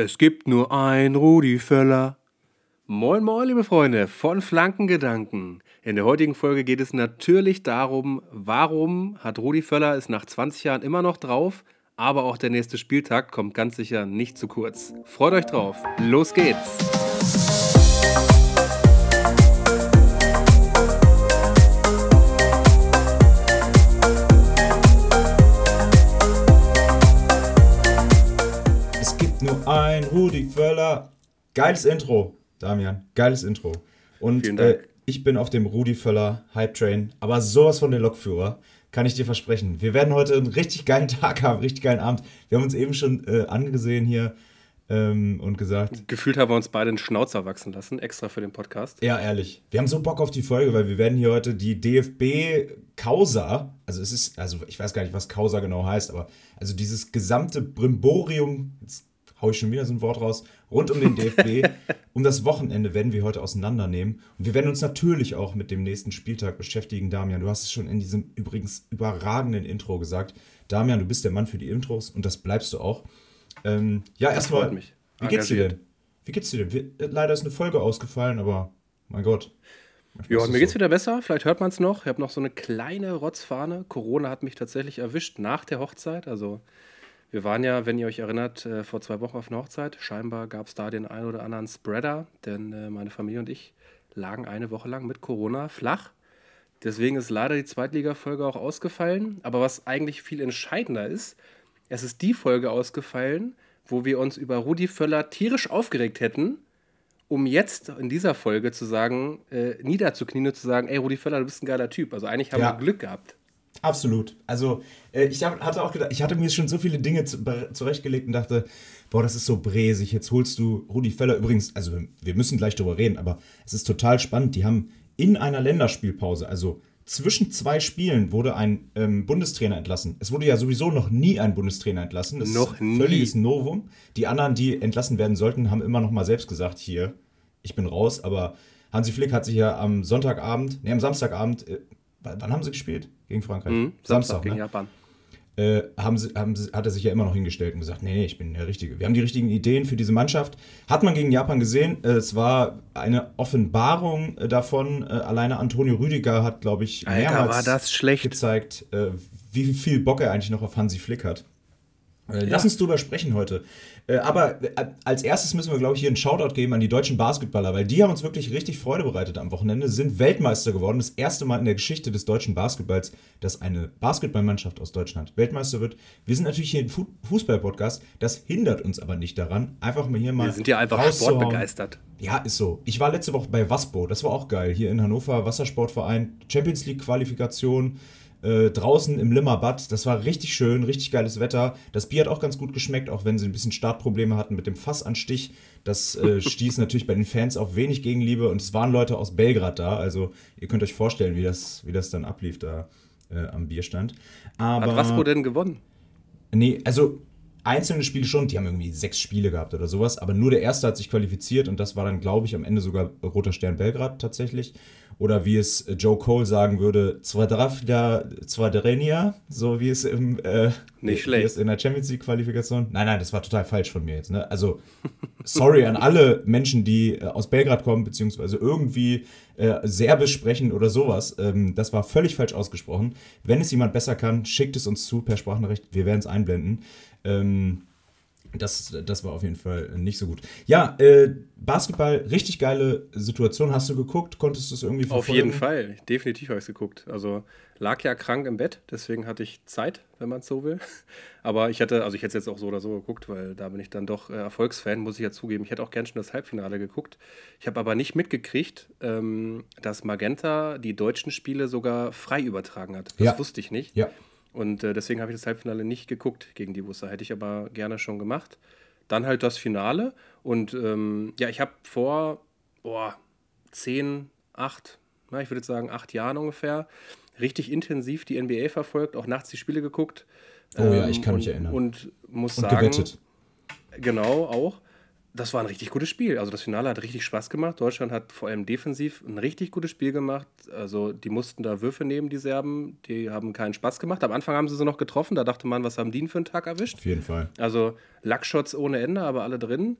Es gibt nur ein Rudi Völler. Moin, moin, liebe Freunde von Flankengedanken. In der heutigen Folge geht es natürlich darum, warum hat Rudi Völler es nach 20 Jahren immer noch drauf, aber auch der nächste Spieltag kommt ganz sicher nicht zu kurz. Freut euch drauf. Los geht's. Gibt nur ein Rudi Völler. Geiles Intro, Damian. Geiles Intro. Und äh, ich bin auf dem Rudi Völler Hype Train, aber sowas von der Lokführer. Kann ich dir versprechen. Wir werden heute einen richtig geilen Tag haben, richtig geilen Abend. Wir haben uns eben schon äh, angesehen hier ähm, und gesagt, Gefühlt haben wir uns beide einen Schnauzer wachsen lassen, extra für den Podcast. Ja, ehrlich. Wir haben so Bock auf die Folge, weil wir werden hier heute die DFB Causa, also es ist, also ich weiß gar nicht, was Causa genau heißt, aber also dieses gesamte Brimborium, jetzt hau ich schon wieder so ein Wort raus, rund um den DFB, um das Wochenende werden wir heute auseinandernehmen. Und wir werden uns natürlich auch mit dem nächsten Spieltag beschäftigen. Damian, du hast es schon in diesem übrigens überragenden Intro gesagt. Damian, du bist der Mann für die Intros und das bleibst du auch. Ähm, ja, erstmal. freut mich. Wie geht's dir Engagiert. denn? Wie geht's dir denn? Äh, leider ist eine Folge ausgefallen, aber mein Gott. Ja, mir geht's so. wieder besser. Vielleicht hört man es noch. Ich habe noch so eine kleine Rotzfahne. Corona hat mich tatsächlich erwischt nach der Hochzeit. Also wir waren ja, wenn ihr euch erinnert, äh, vor zwei Wochen auf einer Hochzeit. Scheinbar gab es da den einen oder anderen Spreader, denn äh, meine Familie und ich lagen eine Woche lang mit Corona flach. Deswegen ist leider die Zweitliga-Folge auch ausgefallen. Aber was eigentlich viel entscheidender ist, es ist die Folge ausgefallen, wo wir uns über Rudi Völler tierisch aufgeregt hätten, um jetzt in dieser Folge zu sagen, äh, niederzuknien und zu sagen, ey, Rudi Völler, du bist ein geiler Typ. Also eigentlich haben Ja. wir Glück gehabt. Absolut. Also, äh, ich hatte auch gedacht, ich hatte mir schon so viele Dinge zurechtgelegt und dachte, boah, das ist so bräsig. Jetzt holst du Rudi Völler. Übrigens, also wir- müssen gleich drüber reden, aber es ist total spannend. Die haben in einer Länderspielpause, also zwischen zwei Spielen, wurde ein ähm, Bundestrainer entlassen. Es wurde ja sowieso noch nie ein Bundestrainer entlassen. Das Noch ist ein nie. völliges Novum. Die anderen, die entlassen werden sollten, haben immer noch mal selbst gesagt, hier, ich bin raus. Aber Hansi Flick hat sich ja am Sonntagabend, nee, am Samstagabend, äh, wann haben sie gespielt? Gegen Frankreich? Mhm. Samstag, ne? gegen Japan. äh, haben sie, haben sie, hat er sich ja immer noch hingestellt und gesagt, nee, nee, ich bin der Richtige. Wir haben die richtigen Ideen für diese Mannschaft. Hat man gegen Japan gesehen. Äh, es war eine Offenbarung äh, davon. Äh, alleine Antonio Rüdiger hat, glaube ich, Alter, mehrmals war das schlecht. gezeigt, äh, wie viel Bock er eigentlich noch auf Hansi Flick hat. Äh, Lass uns drüber sprechen heute. Äh, aber äh, als erstes müssen wir, glaube ich, hier einen Shoutout geben an die deutschen Basketballer, weil die haben uns wirklich richtig Freude bereitet am Wochenende, sind Weltmeister geworden. Das erste Mal in der Geschichte des deutschen Basketballs, dass eine Basketballmannschaft aus Deutschland Weltmeister wird. Wir sind natürlich hier ein Fu Fußball-Podcast, das hindert uns aber nicht daran, einfach mal hier mal. Wir sind ja einfach sportbegeistert. Ja, ist so. Ich war letzte Woche bei Waspo, das war auch geil. Hier in Hannover, Wassersportverein, Champions League-Qualifikation, äh, draußen im Limmerbad. Das war richtig schön, richtig geiles Wetter. Das Bier hat auch ganz gut geschmeckt, auch wenn sie ein bisschen Startprobleme hatten mit dem Fassanstich. Das äh, stieß natürlich bei den Fans auf wenig Gegenliebe und es waren Leute aus Belgrad da. Also ihr könnt euch vorstellen, wie das, wie das dann ablief da äh, am Bierstand. Aber Hat Waspo denn gewonnen? Nee, also einzelne Spiele schon, die haben irgendwie sechs Spiele gehabt oder sowas, aber nur der erste hat sich qualifiziert und das war dann, glaube ich, am Ende sogar Roter Stern Belgrad tatsächlich. Oder wie es äh, Joe Cole sagen würde, Zwadravda Zwadrenia, so wie es im äh, Nicht wie schlecht. es in der Champions League Qualifikation. Nein, nein, das war total falsch von mir jetzt. Ne? Also sorry an alle Menschen, die äh, aus Belgrad kommen, beziehungsweise irgendwie äh, Serbisch sprechen oder sowas. Ähm, das war völlig falsch ausgesprochen. Wenn es jemand besser kann, schickt es uns zu per Sprachnachricht. Wir werden es einblenden. Ähm, das, das war auf jeden Fall nicht so gut. Ja, äh, Basketball, richtig geile Situation. Hast du geguckt? Konntest du es irgendwie Auf verfolgen? jeden Fall. Definitiv habe ich es geguckt. Also lag ja krank im Bett, deswegen hatte ich Zeit, wenn man es so will. Aber ich hätte, also ich hätte es jetzt auch so oder so geguckt, weil da bin ich dann doch äh, Erfolgsfan, muss ich ja zugeben. Ich hätte auch gern schon das Halbfinale geguckt. Ich habe aber nicht mitgekriegt, ähm, dass Magenta die deutschen Spiele sogar frei übertragen hat. Das Ja. wusste ich nicht. Ja. Und äh, deswegen habe ich das Halbfinale nicht geguckt gegen die Wusser. Hätte ich aber gerne schon gemacht. Dann halt das Finale. Und ähm, ja, ich habe vor boah, 10, 8, na, ich würde jetzt sagen 8 Jahren ungefähr, richtig intensiv die NBA verfolgt, auch nachts die Spiele geguckt. Oh ja, ich kann und, mich erinnern. Und muss Und sagen, gewettet. Genau, auch. Das war ein richtig gutes Spiel. Also das Finale hat richtig Spaß gemacht. Deutschland hat vor allem defensiv ein richtig gutes Spiel gemacht. Also die mussten da Würfe nehmen, die Serben. Die haben keinen Spaß gemacht. Am Anfang haben sie sie noch getroffen. Da dachte man, was haben die für einen Tag erwischt? Auf jeden Fall. Also Lackshots ohne Ende, aber alle drin.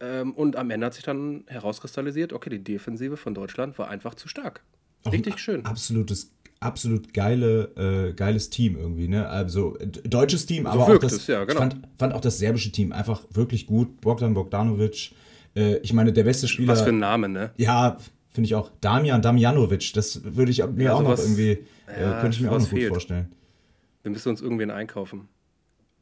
Ähm, und am Ende hat sich dann herauskristallisiert, okay, die Defensive von Deutschland war einfach zu stark. Richtig schön. Absolutes absolut geile, äh, geiles Team irgendwie, ne? Also deutsches Team, so aber auch das, es, ja, genau. ich fand, fand, auch das serbische Team einfach wirklich gut. Bogdan Bogdanovic, äh, ich meine, der beste Spieler. Was für ein Name, ne? Ja, finde ich auch. Damian Damjanovic, das würde ich mir ja, auch noch irgendwie, äh, ja, könnte ich mir auch noch gut fehlt. vorstellen. Wir müssen uns irgendwen einkaufen.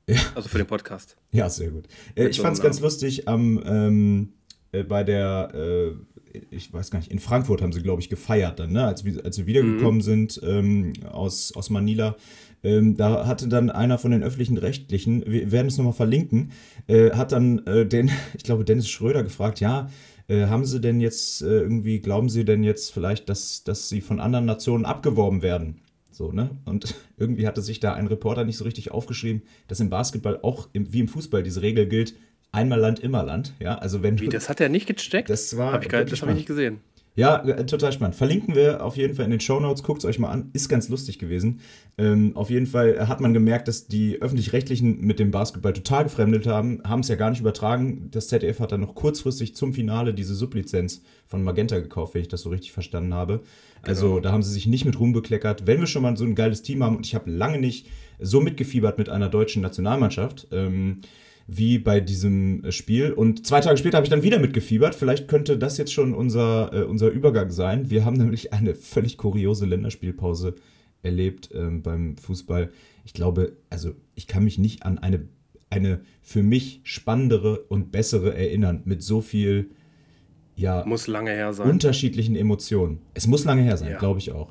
Ja. Also für den Podcast. Ja, sehr gut. Äh, ich fand es ganz lustig am, ähm, äh, bei der äh, ich weiß gar nicht, in Frankfurt haben sie, glaube ich, gefeiert dann, ne? als, wir, als wir wiedergekommen mhm. sind ähm, aus, aus Manila. Ähm, da hatte dann einer von den öffentlichen Rechtlichen, wir werden es nochmal verlinken, äh, hat dann äh, den, ich glaube, Dennis Schröder gefragt, ja, äh, haben sie denn jetzt äh, irgendwie, glauben sie denn jetzt vielleicht, dass, dass sie von anderen Nationen abgeworben werden? So, ne? Und irgendwie hatte sich da ein Reporter nicht so richtig aufgeschrieben, dass im Basketball auch im, wie im Fußball diese Regel gilt, einmal Land, immer Land. Ja, also wenn Wie, das hat er nicht gecheckt? Das war. Hab ich das habe ich nicht gesehen. Ja, äh, total spannend. Verlinken wir auf jeden Fall in den Show Notes. Guckt es euch mal an. Ist ganz lustig gewesen. Ähm, auf jeden Fall hat man gemerkt, dass die Öffentlich-Rechtlichen mit dem Basketball total gefremdet haben. Haben es ja gar nicht übertragen. Das ZDF hat dann noch kurzfristig zum Finale diese Sublizenz von Magenta gekauft, wenn ich das so richtig verstanden habe. Also genau. da haben sie sich nicht mit Ruhm bekleckert. Wenn wir schon mal so ein geiles Team haben und ich habe lange nicht so mitgefiebert mit einer deutschen Nationalmannschaft. Ähm, wie bei diesem äh, Spiel. Und zwei Tage später habe ich dann wieder mitgefiebert. Vielleicht könnte das jetzt schon unser, äh, unser Übergang sein. Wir haben nämlich eine völlig kuriose Länderspielpause erlebt ähm, beim Fußball. Ich glaube, also ich kann mich nicht an eine, eine für mich spannendere und bessere erinnern mit so viel ja, muss lange her sein. unterschiedlichen Emotionen. Es muss lange her sein, ja. glaube ich auch.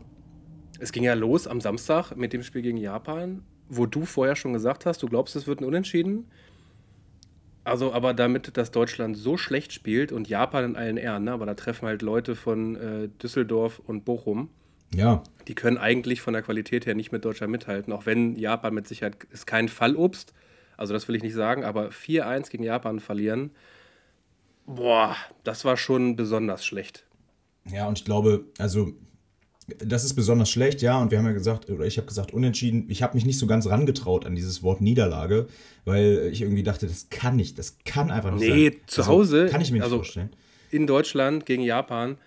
Es ging ja los am Samstag mit dem Spiel gegen Japan, wo du vorher schon gesagt hast, du glaubst, es wird ein Unentschieden. Also, aber damit, dass Deutschland so schlecht spielt und Japan in allen Ehren, ne? aber da treffen halt Leute von äh, Düsseldorf und Bochum. Ja. Die können eigentlich von der Qualität her nicht mit Deutschland mithalten, auch wenn Japan mit Sicherheit ist kein Fallobst. Also, das will ich nicht sagen, aber 4-1 gegen Japan verlieren, boah, das war schon besonders schlecht. Ja, und ich glaube, also das ist besonders schlecht, ja. Und wir haben ja gesagt, oder ich habe gesagt, unentschieden. Ich habe mich nicht so ganz rangetraut an dieses Wort Niederlage, weil ich irgendwie dachte, das kann nicht, das kann einfach nicht nee, sein. Nee, zu also, Hause. Kann ich mir nicht also vorstellen. In Deutschland gegen Japan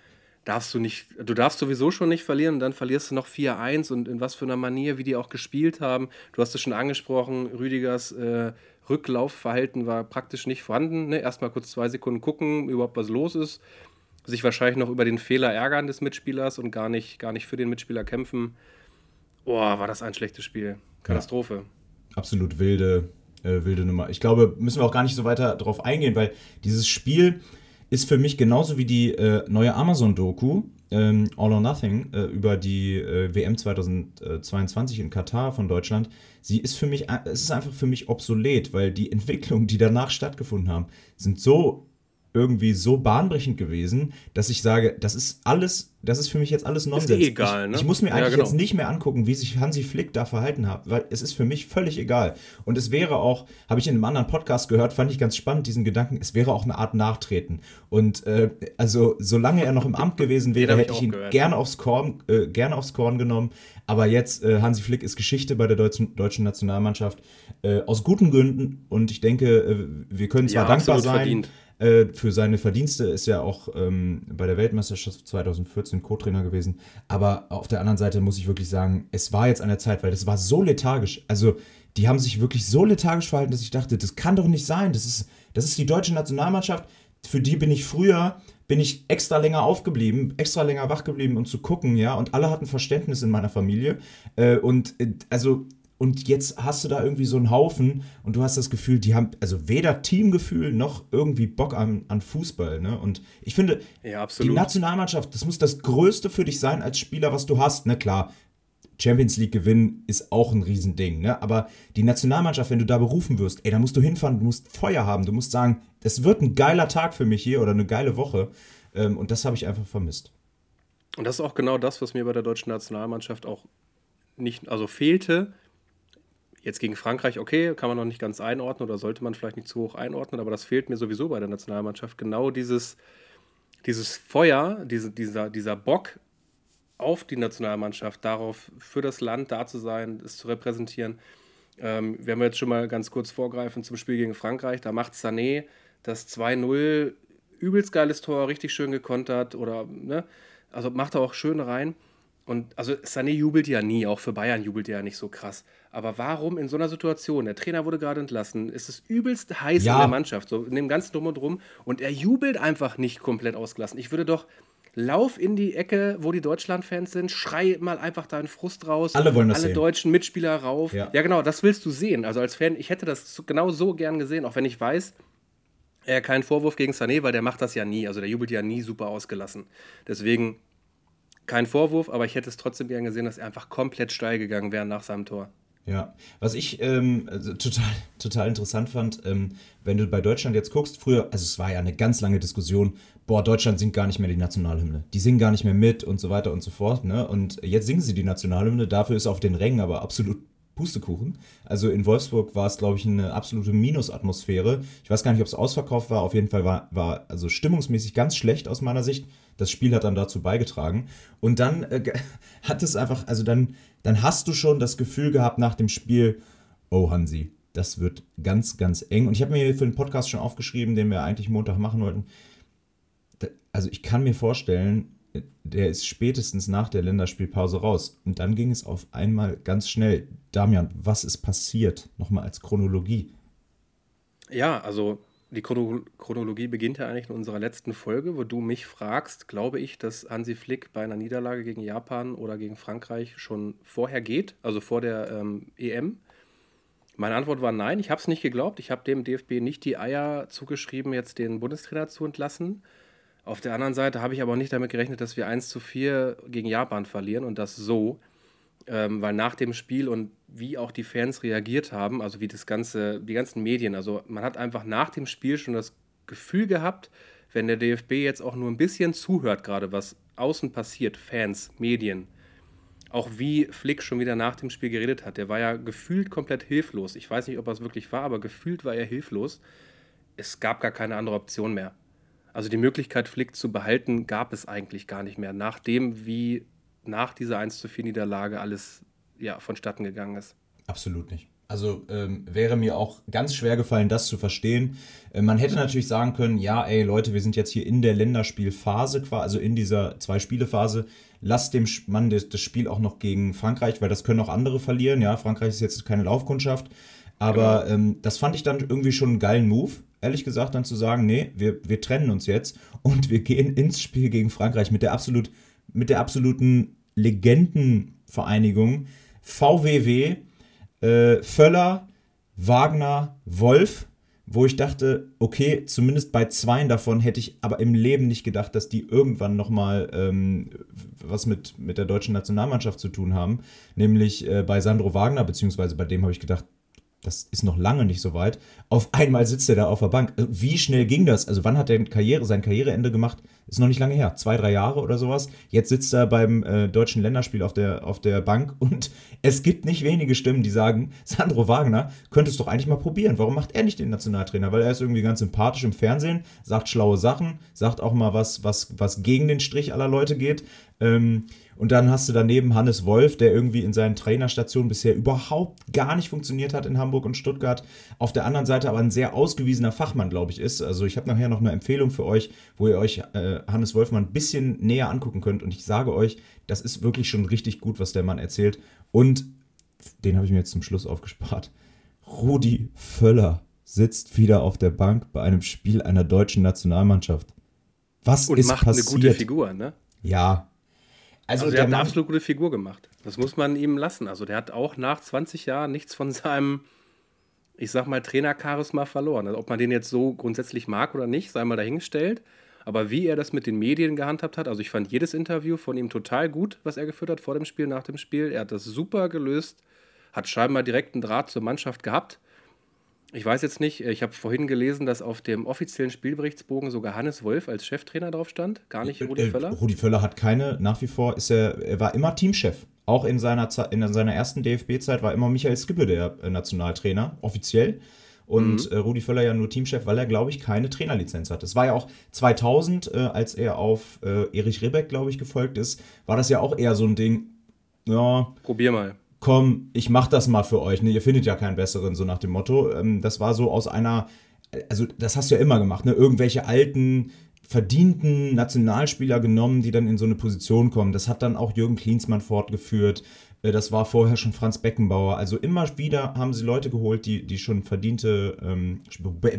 darfst du nicht, du darfst sowieso schon nicht verlieren und dann verlierst du noch 4-1 und in was für einer Manier, wie die auch gespielt haben. Du hast es schon angesprochen, Rüdigers äh, Rücklaufverhalten war praktisch nicht vorhanden. Ne? Erstmal kurz zwei Sekunden gucken, überhaupt was los ist sich wahrscheinlich noch über den Fehler ärgern des Mitspielers und gar nicht, gar nicht für den Mitspieler kämpfen. Boah, war das ein schlechtes Spiel. Katastrophe. Ja, absolut wilde, äh, wilde Nummer. Ich glaube, müssen wir auch gar nicht so weiter darauf eingehen, weil dieses Spiel ist für mich genauso wie die äh, neue Amazon-Doku ähm, All or Nothing äh, über die äh, WM 2022 in Katar von Deutschland. Sie ist für mich, äh, es ist einfach für mich obsolet, weil die Entwicklungen, die danach stattgefunden haben, sind so irgendwie so bahnbrechend gewesen, dass ich sage, das ist alles, das ist für mich jetzt alles Nonsens. Ist eh egal, ich, ne? ich muss mir eigentlich ja, genau. jetzt nicht mehr angucken, wie sich Hansi Flick da verhalten hat, weil es ist für mich völlig egal. Und es wäre auch, habe ich in einem anderen Podcast gehört, fand ich ganz spannend, diesen Gedanken, es wäre auch eine Art Nachtreten. Und äh, also, solange er noch im Amt gewesen wäre, hätte ich, ihn gehört. gerne aufs, Korn, äh, gerne aufs Korn genommen. Aber jetzt, äh, Hansi Flick ist Geschichte bei der deutschen, deutschen Nationalmannschaft. Äh, aus guten Gründen. Und ich denke, äh, wir können zwar ja, dankbar sein. Verdient äh, für seine Verdienste ist ja auch ähm, bei der Weltmeisterschaft 2014 Co-Trainer gewesen. Aber auf der anderen Seite muss ich wirklich sagen, es war jetzt an der Zeit, weil das war so lethargisch. Also die haben sich wirklich so lethargisch verhalten, dass ich dachte, das kann doch nicht sein. Das ist, das ist die deutsche Nationalmannschaft. Für die bin ich früher, bin ich extra länger aufgeblieben, extra länger wach geblieben, um zu gucken, ja. Und alle hatten Verständnis in meiner Familie. Äh, und äh, also und jetzt hast du da irgendwie so einen Haufen und du hast das Gefühl, die haben also weder Teamgefühl noch irgendwie Bock an, an Fußball. Ne? Und ich finde, ja, die Nationalmannschaft, das muss das Größte für dich sein als Spieler, was du hast. Ne, klar, Champions League gewinnen ist auch ein Riesending, ne? Aber die Nationalmannschaft, wenn du da berufen wirst, ey, da musst du hinfahren, du musst Feuer haben, du musst sagen, es wird ein geiler Tag für mich hier oder eine geile Woche. Ähm, und das habe ich einfach vermisst. Und das ist auch genau das, was mir bei der deutschen Nationalmannschaft auch nicht, also fehlte Jetzt gegen Frankreich, okay, kann man noch nicht ganz einordnen oder sollte man vielleicht nicht zu hoch einordnen, aber das fehlt mir sowieso bei der Nationalmannschaft. Genau dieses, dieses Feuer, diese, dieser, dieser Bock auf die Nationalmannschaft, darauf für das Land da zu sein, es zu repräsentieren. Ähm, wir haben jetzt schon mal ganz kurz vorgreifen zum Spiel gegen Frankreich. Da macht Sané das 2-0, übelst geiles Tor, richtig schön gekontert oder, ne? Also macht er auch schön rein. Und also Sané jubelt ja nie, auch für Bayern jubelt er ja nicht so krass. Aber warum in so einer Situation? Der Trainer wurde gerade entlassen, ist es übelst heiß ja. in der Mannschaft, so in dem ganzen Drum und Drum. Und er jubelt einfach nicht komplett ausgelassen. Ich würde doch, lauf in die Ecke, wo die Deutschland-Fans sind, schrei mal einfach deinen Frust raus. Alle wollen das Alle sehen. deutschen Mitspieler rauf. Ja. ja, genau, das willst du sehen. Also als Fan, ich hätte das genau so gern gesehen, auch wenn ich weiß, äh, kein Vorwurf gegen Sané, weil der macht das ja nie. Also der jubelt ja nie super ausgelassen. Deswegen kein Vorwurf, aber ich hätte es trotzdem gern gesehen, dass er einfach komplett steil gegangen wäre nach seinem Tor. Ja, was ich ähm, also total, total interessant fand, ähm, wenn du bei Deutschland jetzt guckst, früher, also es war ja eine ganz lange Diskussion, boah, Deutschland singt gar nicht mehr die Nationalhymne. Die singen gar nicht mehr mit und so weiter und so fort. Ne? Und jetzt singen sie die Nationalhymne, dafür ist auf den Rängen aber absolut Pustekuchen. Also in Wolfsburg war es, glaube ich, eine absolute Minusatmosphäre. Ich weiß gar nicht, ob es ausverkauft war. Auf jeden Fall war, war also stimmungsmäßig ganz schlecht aus meiner Sicht. Das Spiel hat dann dazu beigetragen. Und dann äh, hat es einfach, also dann, dann hast du schon das Gefühl gehabt nach dem Spiel, oh Hansi, das wird ganz, ganz eng. Und ich habe mir für den Podcast schon aufgeschrieben, den wir eigentlich Montag machen wollten. Also ich kann mir vorstellen, der ist spätestens nach der Länderspielpause raus. Und dann ging es auf einmal ganz schnell. Damian, was ist passiert? Nochmal als Chronologie. Ja, also die Chronologie beginnt ja eigentlich in unserer letzten Folge, wo du mich fragst, glaube ich, dass Hansi Flick bei einer Niederlage gegen Japan oder gegen Frankreich schon vorher geht, also vor der ähm, EM. Meine Antwort war nein, ich habe es nicht geglaubt. Ich habe dem DFB nicht die Eier zugeschrieben, jetzt den Bundestrainer zu entlassen. Auf der anderen Seite habe ich aber auch nicht damit gerechnet, dass wir 1 zu 4 gegen Japan verlieren und das so. Ähm, weil nach dem Spiel und wie auch die Fans reagiert haben, also wie das ganze, die ganzen Medien, also man hat einfach nach dem Spiel schon das Gefühl gehabt, wenn der DFB jetzt auch nur ein bisschen zuhört, gerade was außen passiert, Fans, Medien, auch wie Flick schon wieder nach dem Spiel geredet hat, der war ja gefühlt komplett hilflos. Ich weiß nicht, ob er es wirklich war, aber gefühlt war er hilflos. Es gab gar keine andere Option mehr. Also die Möglichkeit, Flick zu behalten, gab es eigentlich gar nicht mehr, nachdem wie nach dieser 1 zu 4 Niederlage alles ja, vonstatten gegangen ist. Absolut nicht. Also ähm, wäre mir auch ganz schwer gefallen, das zu verstehen. Äh, man hätte natürlich sagen können, ja, ey Leute, wir sind jetzt hier in der Länderspielphase, also in dieser Zwei-Spiele-Phase. Lasst dem Mann das, das, Spiel auch noch gegen Frankreich, weil das können auch andere verlieren. Ja, Frankreich ist jetzt keine Laufkundschaft. Aber genau. ähm, das fand ich dann irgendwie schon einen geilen Move ehrlich gesagt, dann zu sagen, nee, wir, wir trennen uns jetzt und wir gehen ins Spiel gegen Frankreich mit der, absolut, mit der absoluten Legendenvereinigung VWW, äh, Völler, Wagner, Wolf, wo ich dachte, okay, zumindest bei zweien davon hätte ich aber im Leben nicht gedacht, dass die irgendwann nochmal ähm, was mit, mit der deutschen Nationalmannschaft zu tun haben. Nämlich äh, bei Sandro Wagner, beziehungsweise bei dem habe ich gedacht, das ist noch lange nicht so weit. Auf einmal sitzt er da auf der Bank. Äh, wie schnell ging das? Also wann hat er Karriere, sein Karriereende gemacht? Ist noch nicht lange her. Zwei, drei Jahre oder sowas. Jetzt sitzt er beim äh, deutschen Länderspiel auf der, auf der Bank und es gibt nicht wenige Stimmen, die sagen, Sandro Wagner könnte es doch eigentlich mal probieren. Warum macht er nicht den Nationaltrainer? Weil er ist irgendwie ganz sympathisch im Fernsehen, sagt schlaue Sachen, sagt auch mal was, was, was gegen den Strich aller Leute geht. Ähm, und dann hast du daneben Hannes Wolf, der irgendwie in seinen Trainerstationen bisher überhaupt gar nicht funktioniert hat in Hamburg und Stuttgart. Auf der anderen Seite aber ein sehr ausgewiesener Fachmann, glaube ich, ist. Also ich habe nachher noch eine Empfehlung für euch, wo ihr euch äh, Hannes Wolf mal ein bisschen näher angucken könnt. Und ich sage euch, das ist wirklich schon richtig gut, was der Mann erzählt. Und den habe ich mir jetzt zum Schluss aufgespart. Rudi Völler sitzt wieder auf der Bank bei einem Spiel einer deutschen Nationalmannschaft. Was und ist macht passiert? eine gute Figur, ne? Ja, also, also der, hat eine absolut gute Figur gemacht. Das muss man ihm lassen. Also der hat auch nach 20 Jahren nichts von seinem, ich sag mal, Trainercharisma verloren. Also ob man den jetzt so grundsätzlich mag oder nicht, sei mal dahingestellt. Aber wie er das mit den Medien gehandhabt hat, also ich fand jedes Interview von ihm total gut, was er geführt hat vor dem Spiel, nach dem Spiel. Er hat das super gelöst, hat scheinbar direkten Draht zur Mannschaft gehabt. Ich weiß jetzt nicht, ich habe vorhin gelesen, dass auf dem offiziellen Spielberichtsbogen sogar Hannes Wolf als Cheftrainer drauf stand, gar nicht Rudi äh, Völler. Rudi Völler hat keine, nach wie vor ist er, er war immer Teamchef. auch in seiner, in seiner ersten DFB-Zeit war immer Michael Skibbe der äh, Nationaltrainer, offiziell. Und mhm. äh, Rudi Völler ja nur Teamchef, weil er, glaube ich, keine Trainerlizenz hat. Es war ja auch 2000, äh, als er auf äh, Erich Rebeck, glaube ich, gefolgt ist, war das ja auch eher so ein Ding, ja. Probier mal. Komm, ich mach das mal für euch. Ne? Ihr findet ja keinen besseren, so nach dem Motto. Ähm, das war so aus einer, also das hast du ja immer gemacht, ne? Irgendwelche alten verdienten Nationalspieler genommen, die dann in so eine Position kommen. Das hat dann auch Jürgen Klinsmann fortgeführt. Äh, das war vorher schon Franz Beckenbauer. Also immer wieder haben sie Leute geholt, die, die schon verdiente, ähm,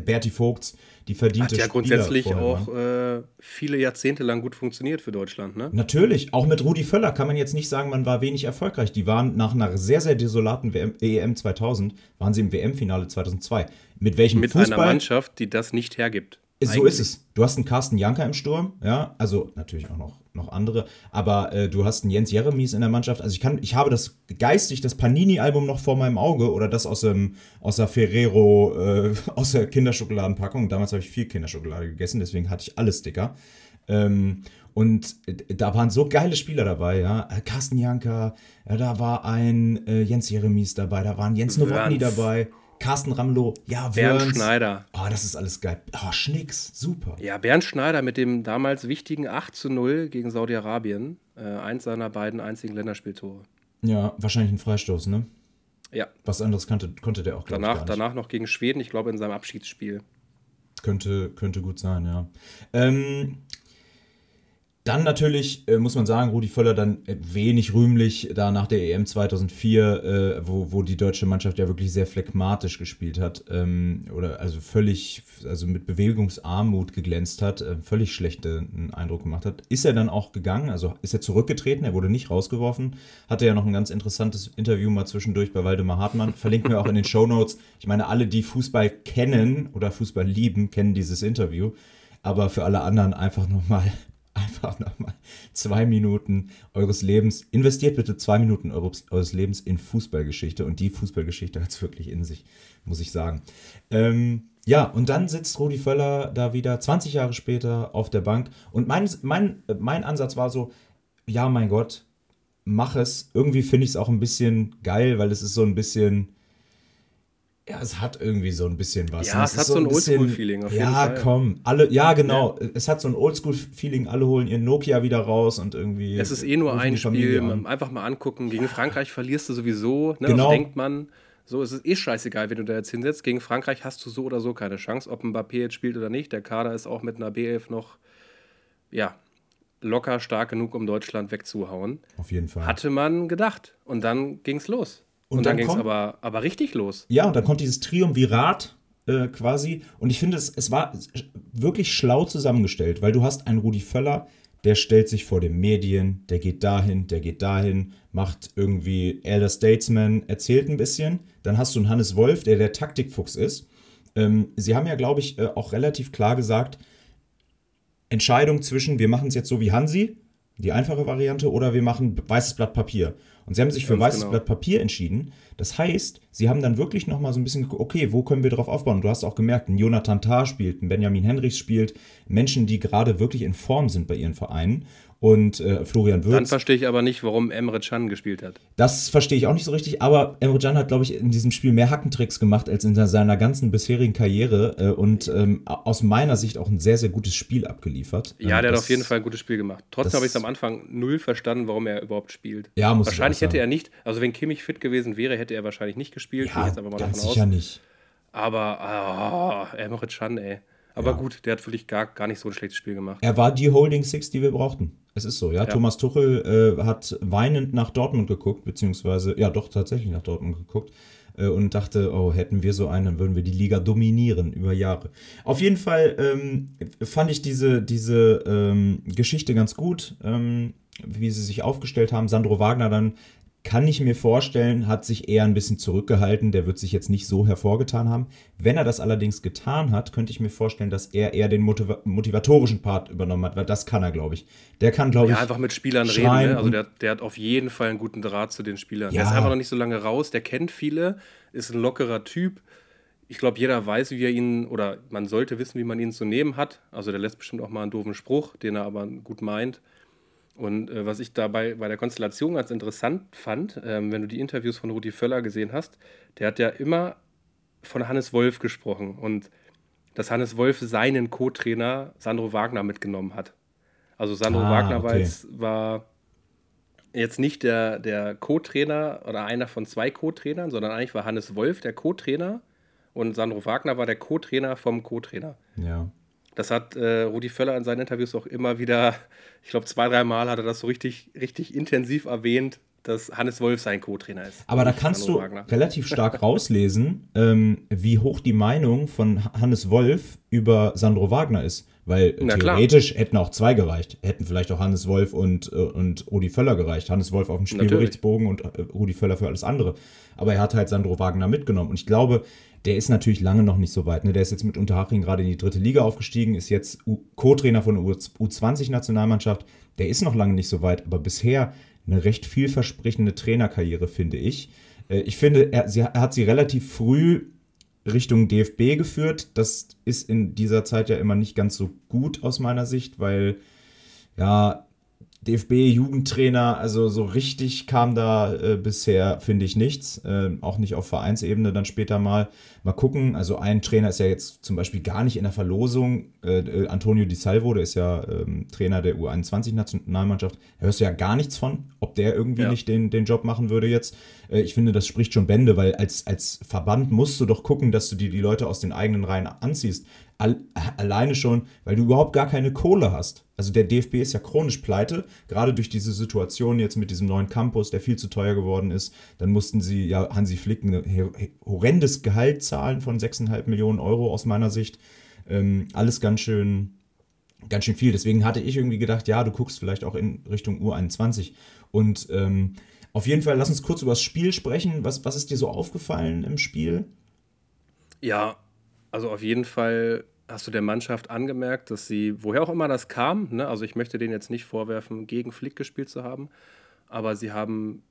Berti Vogts, die verdiente Hat ja grundsätzlich auch äh, viele Jahrzehnte lang gut funktioniert für Deutschland, ne? Natürlich. Auch mit Rudi Völler kann man jetzt nicht sagen, man war wenig erfolgreich. Die waren nach einer sehr, sehr desolaten WM, EM 2000, waren sie im WM-Finale 2002. Mit welchem mit Fußball? Mit einer Mannschaft, die das nicht hergibt. So ist es. Du hast einen Carsten Janker im Sturm, ja, also natürlich auch noch, noch andere, aber äh, du hast einen Jens Jeremies in der Mannschaft. Also ich kann, ich habe das geistig, das Panini-Album noch vor meinem Auge oder das aus dem aus der Ferrero, äh, aus der Kinderschokoladenpackung. Damals habe ich viel Kinderschokolade gegessen, deswegen hatte ich alle Sticker. Ähm, und äh, da waren so geile Spieler dabei, ja. Äh, Carsten Janker, ja, da war ein äh, Jens Jeremies dabei, da war ein Jens Nowotny dabei. Carsten Ramlow, ja, Bernd Wörns. Schneider. Oh, das ist alles geil. Oh, Schnicks, super. Ja, Bernd Schneider mit dem damals wichtigen 8 zu 0 gegen Saudi-Arabien. Äh, eins seiner beiden einzigen Länderspieltore. Ja, wahrscheinlich ein Freistoß, ne? Ja. Was anderes konnte, konnte der auch, danach, Danach noch gegen Schweden, ich glaube in seinem Abschiedsspiel. Könnte, könnte gut sein, ja. Ähm, dann natürlich äh, muss man sagen, Rudi Völler dann wenig rühmlich da nach der EM 2004, äh, wo, wo die deutsche Mannschaft ja wirklich sehr phlegmatisch gespielt hat ähm, oder also völlig, also mit Bewegungsarmut geglänzt hat, äh, völlig schlechten Eindruck gemacht hat, ist er dann auch gegangen, also ist er zurückgetreten, er wurde nicht rausgeworfen, hatte ja noch ein ganz interessantes Interview mal zwischendurch bei Waldemar Hartmann, verlinken wir auch in den Show Notes. Ich meine, alle, die Fußball kennen oder Fußball lieben, kennen dieses Interview, aber für alle anderen einfach nochmal einfach nochmal zwei Minuten eures Lebens, investiert bitte zwei Minuten eures, Lebens in Fußballgeschichte und die Fußballgeschichte hat es wirklich in sich, muss ich sagen. Ähm, ja, und dann sitzt Rudi Völler da wieder 20 Jahre später auf der Bank und mein, mein, mein Ansatz war so, ja, mein Gott, mach es. Irgendwie finde ich es auch ein bisschen geil, weil es ist so ein bisschen ja, es hat irgendwie so ein bisschen was. Ja, es, es hat so ein, ein Oldschool-Feeling auf jeden ja, Fall. Ja, komm, alle, ja, genau. Ja. Es hat so ein Oldschool-Feeling, alle holen ihren Nokia wieder raus und irgendwie. Es ist eh nur ein Spiel, einfach mal angucken. Gegen Frankreich verlierst du sowieso, ne? Genau. Also denkt man, so ist es eh scheißegal, wenn du da jetzt hinsetzt. Gegen Frankreich hast du so oder so keine Chance, ob ein Mbappé jetzt spielt oder nicht. Der Kader ist auch mit einer B11 noch, ja, locker stark genug, um Deutschland wegzuhauen. Auf jeden Fall. Hatte man gedacht. Und dann ging's los. Und, und dann, dann ging es aber, aber richtig los. Ja, und dann kommt dieses Triumvirat äh, quasi. Und ich finde, es, es war wirklich schlau zusammengestellt, weil du hast einen Rudi Völler, der stellt sich vor den Medien, der geht dahin, der geht dahin, macht irgendwie Elder Statesman, erzählt ein bisschen. Dann hast du einen Hannes Wolf, der der Taktikfuchs ist. Ähm, sie haben ja, glaube ich, äh, auch relativ klar gesagt, Entscheidung zwischen, wir machen es jetzt so wie Hansi, die einfache Variante, oder wir machen weißes Blatt Papier. Und sie haben sich für Ganz weißes genau. Blatt Papier entschieden. Das heißt, sie haben dann wirklich nochmal so ein bisschen geguckt, okay, wo können wir drauf aufbauen? Du hast auch gemerkt, ein Jonathan Tah spielt, ein Benjamin Henrichs spielt, Menschen, die gerade wirklich in Form sind bei ihren Vereinen und äh, Florian Würz. Dann verstehe ich aber nicht, warum Emre Can gespielt hat. Das verstehe ich auch nicht so richtig, aber Emre Can hat, glaube ich, in diesem Spiel mehr Hackentricks gemacht als in seiner ganzen bisherigen Karriere äh, und ähm, aus meiner Sicht auch ein sehr, sehr gutes Spiel abgeliefert. Ja, ähm, der das, hat auf jeden Fall ein gutes Spiel gemacht. Trotzdem habe ich es am Anfang null verstanden, warum er überhaupt spielt. Ja, muss Wahrscheinlich hätte er nicht, also wenn Kimmich fit gewesen wäre, hätte er wahrscheinlich nicht gespielt. Ja, ganz sicher aus. nicht. Aber oh, Emre Can, ey. Aber ja. gut, der hat wirklich gar, gar nicht so ein schlechtes Spiel gemacht. Er war die Holding Six, die wir brauchten. Es ist so, ja. ja. Thomas Tuchel äh, hat weinend nach Dortmund geguckt, beziehungsweise, ja, doch tatsächlich nach Dortmund geguckt äh, und dachte, oh, hätten wir so einen, dann würden wir die Liga dominieren über Jahre. Auf jeden Fall ähm, fand ich diese, diese ähm, Geschichte ganz gut, ähm, wie sie sich aufgestellt haben. Sandro Wagner dann kann ich mir vorstellen, hat sich eher ein bisschen zurückgehalten. Der wird sich jetzt nicht so hervorgetan haben. Wenn er das allerdings getan hat, könnte ich mir vorstellen, dass er eher den motiva motivatorischen Part übernommen hat, weil das kann er, glaube ich. Der kann, glaube ja, ich. Ja, einfach mit Spielern reden. Ne? Also der, der, hat auf jeden Fall einen guten Draht zu den Spielern. Ja. Der ist einfach noch nicht so lange raus. Der kennt viele, ist ein lockerer Typ. Ich glaube, jeder weiß, wie er ihn, oder man sollte wissen, wie man ihn zu nehmen hat. Also der lässt bestimmt auch mal einen doofen Spruch, den er aber gut meint. Und äh, was ich dabei bei der Konstellation ganz interessant fand, ähm, wenn du die Interviews von Rudi Völler gesehen hast, der hat ja immer von Hannes Wolf gesprochen und dass Hannes Wolf seinen Co-Trainer Sandro Wagner mitgenommen hat. Also Sandro ah, Wagner okay. war, jetzt, war jetzt nicht der, der Co-Trainer oder einer von zwei Co-Trainern, sondern eigentlich war Hannes Wolf der Co-Trainer und Sandro Wagner war der Co-Trainer vom Co-Trainer. Ja. Das hat äh, Rudi Völler in seinen Interviews auch immer wieder, ich glaube zwei, drei Mal hat er das so richtig, richtig intensiv erwähnt, dass Hannes Wolf sein Co-Trainer ist. Aber da kannst du Wagner. relativ stark rauslesen, ähm, wie hoch die Meinung von Hannes Wolf über Sandro Wagner ist. Weil Na theoretisch klar. hätten auch zwei gereicht. Hätten vielleicht auch Hannes Wolf und, äh, und Rudi Völler gereicht. Hannes Wolf auf dem Spielberichtsbogen und äh, Rudi Völler für alles andere. Aber er hat halt Sandro Wagner mitgenommen. Und ich glaube, der ist natürlich lange noch nicht so weit. Ne? Der ist jetzt mit Unterhaching gerade in die dritte Liga aufgestiegen, ist jetzt Co-Trainer von der U20-Nationalmannschaft. Der ist noch lange nicht so weit, aber bisher eine recht vielversprechende Trainerkarriere, finde ich. Äh, ich finde, er, sie, er hat sie relativ früh Richtung DFB geführt. Das ist in dieser Zeit ja immer nicht ganz so gut aus meiner Sicht, weil ja, DFB-Jugendtrainer, also so richtig kam da äh, bisher, finde ich, nichts. Äh, auch nicht auf Vereinsebene dann später mal. Mal gucken. Also ein Trainer ist ja jetzt zum Beispiel gar nicht in der Verlosung. Äh, äh Antonio Di Salvo, der ist ja ähm, Trainer der U21-Nationalmannschaft. Da hörst du ja gar nichts von, ob der irgendwie ja. nicht den, den Job machen würde jetzt. Äh, ich finde, das spricht schon Bände, weil als, als Verband musst du doch gucken, dass du dir die Leute aus den eigenen Reihen anziehst alleine schon, weil du überhaupt gar keine Kohle hast. Also der DFB ist ja chronisch pleite, gerade durch diese Situation jetzt mit diesem neuen Campus, der viel zu teuer geworden ist. Dann mussten sie ja Hansi Flick ein horrendes Gehalt zahlen von 6,5 Millionen Euro aus meiner Sicht. Ähm, alles ganz schön, ganz schön viel. Deswegen hatte ich irgendwie gedacht, ja, du guckst vielleicht auch in Richtung U21. Und ähm, auf jeden Fall, lass uns kurz über das Spiel sprechen. Was, was ist dir so aufgefallen im Spiel? Ja, also auf jeden Fall hast du der Mannschaft angemerkt, dass sie, woher auch immer das kam, ne, also ich möchte denen jetzt nicht vorwerfen, gegen Flick gespielt zu haben, aber sie haben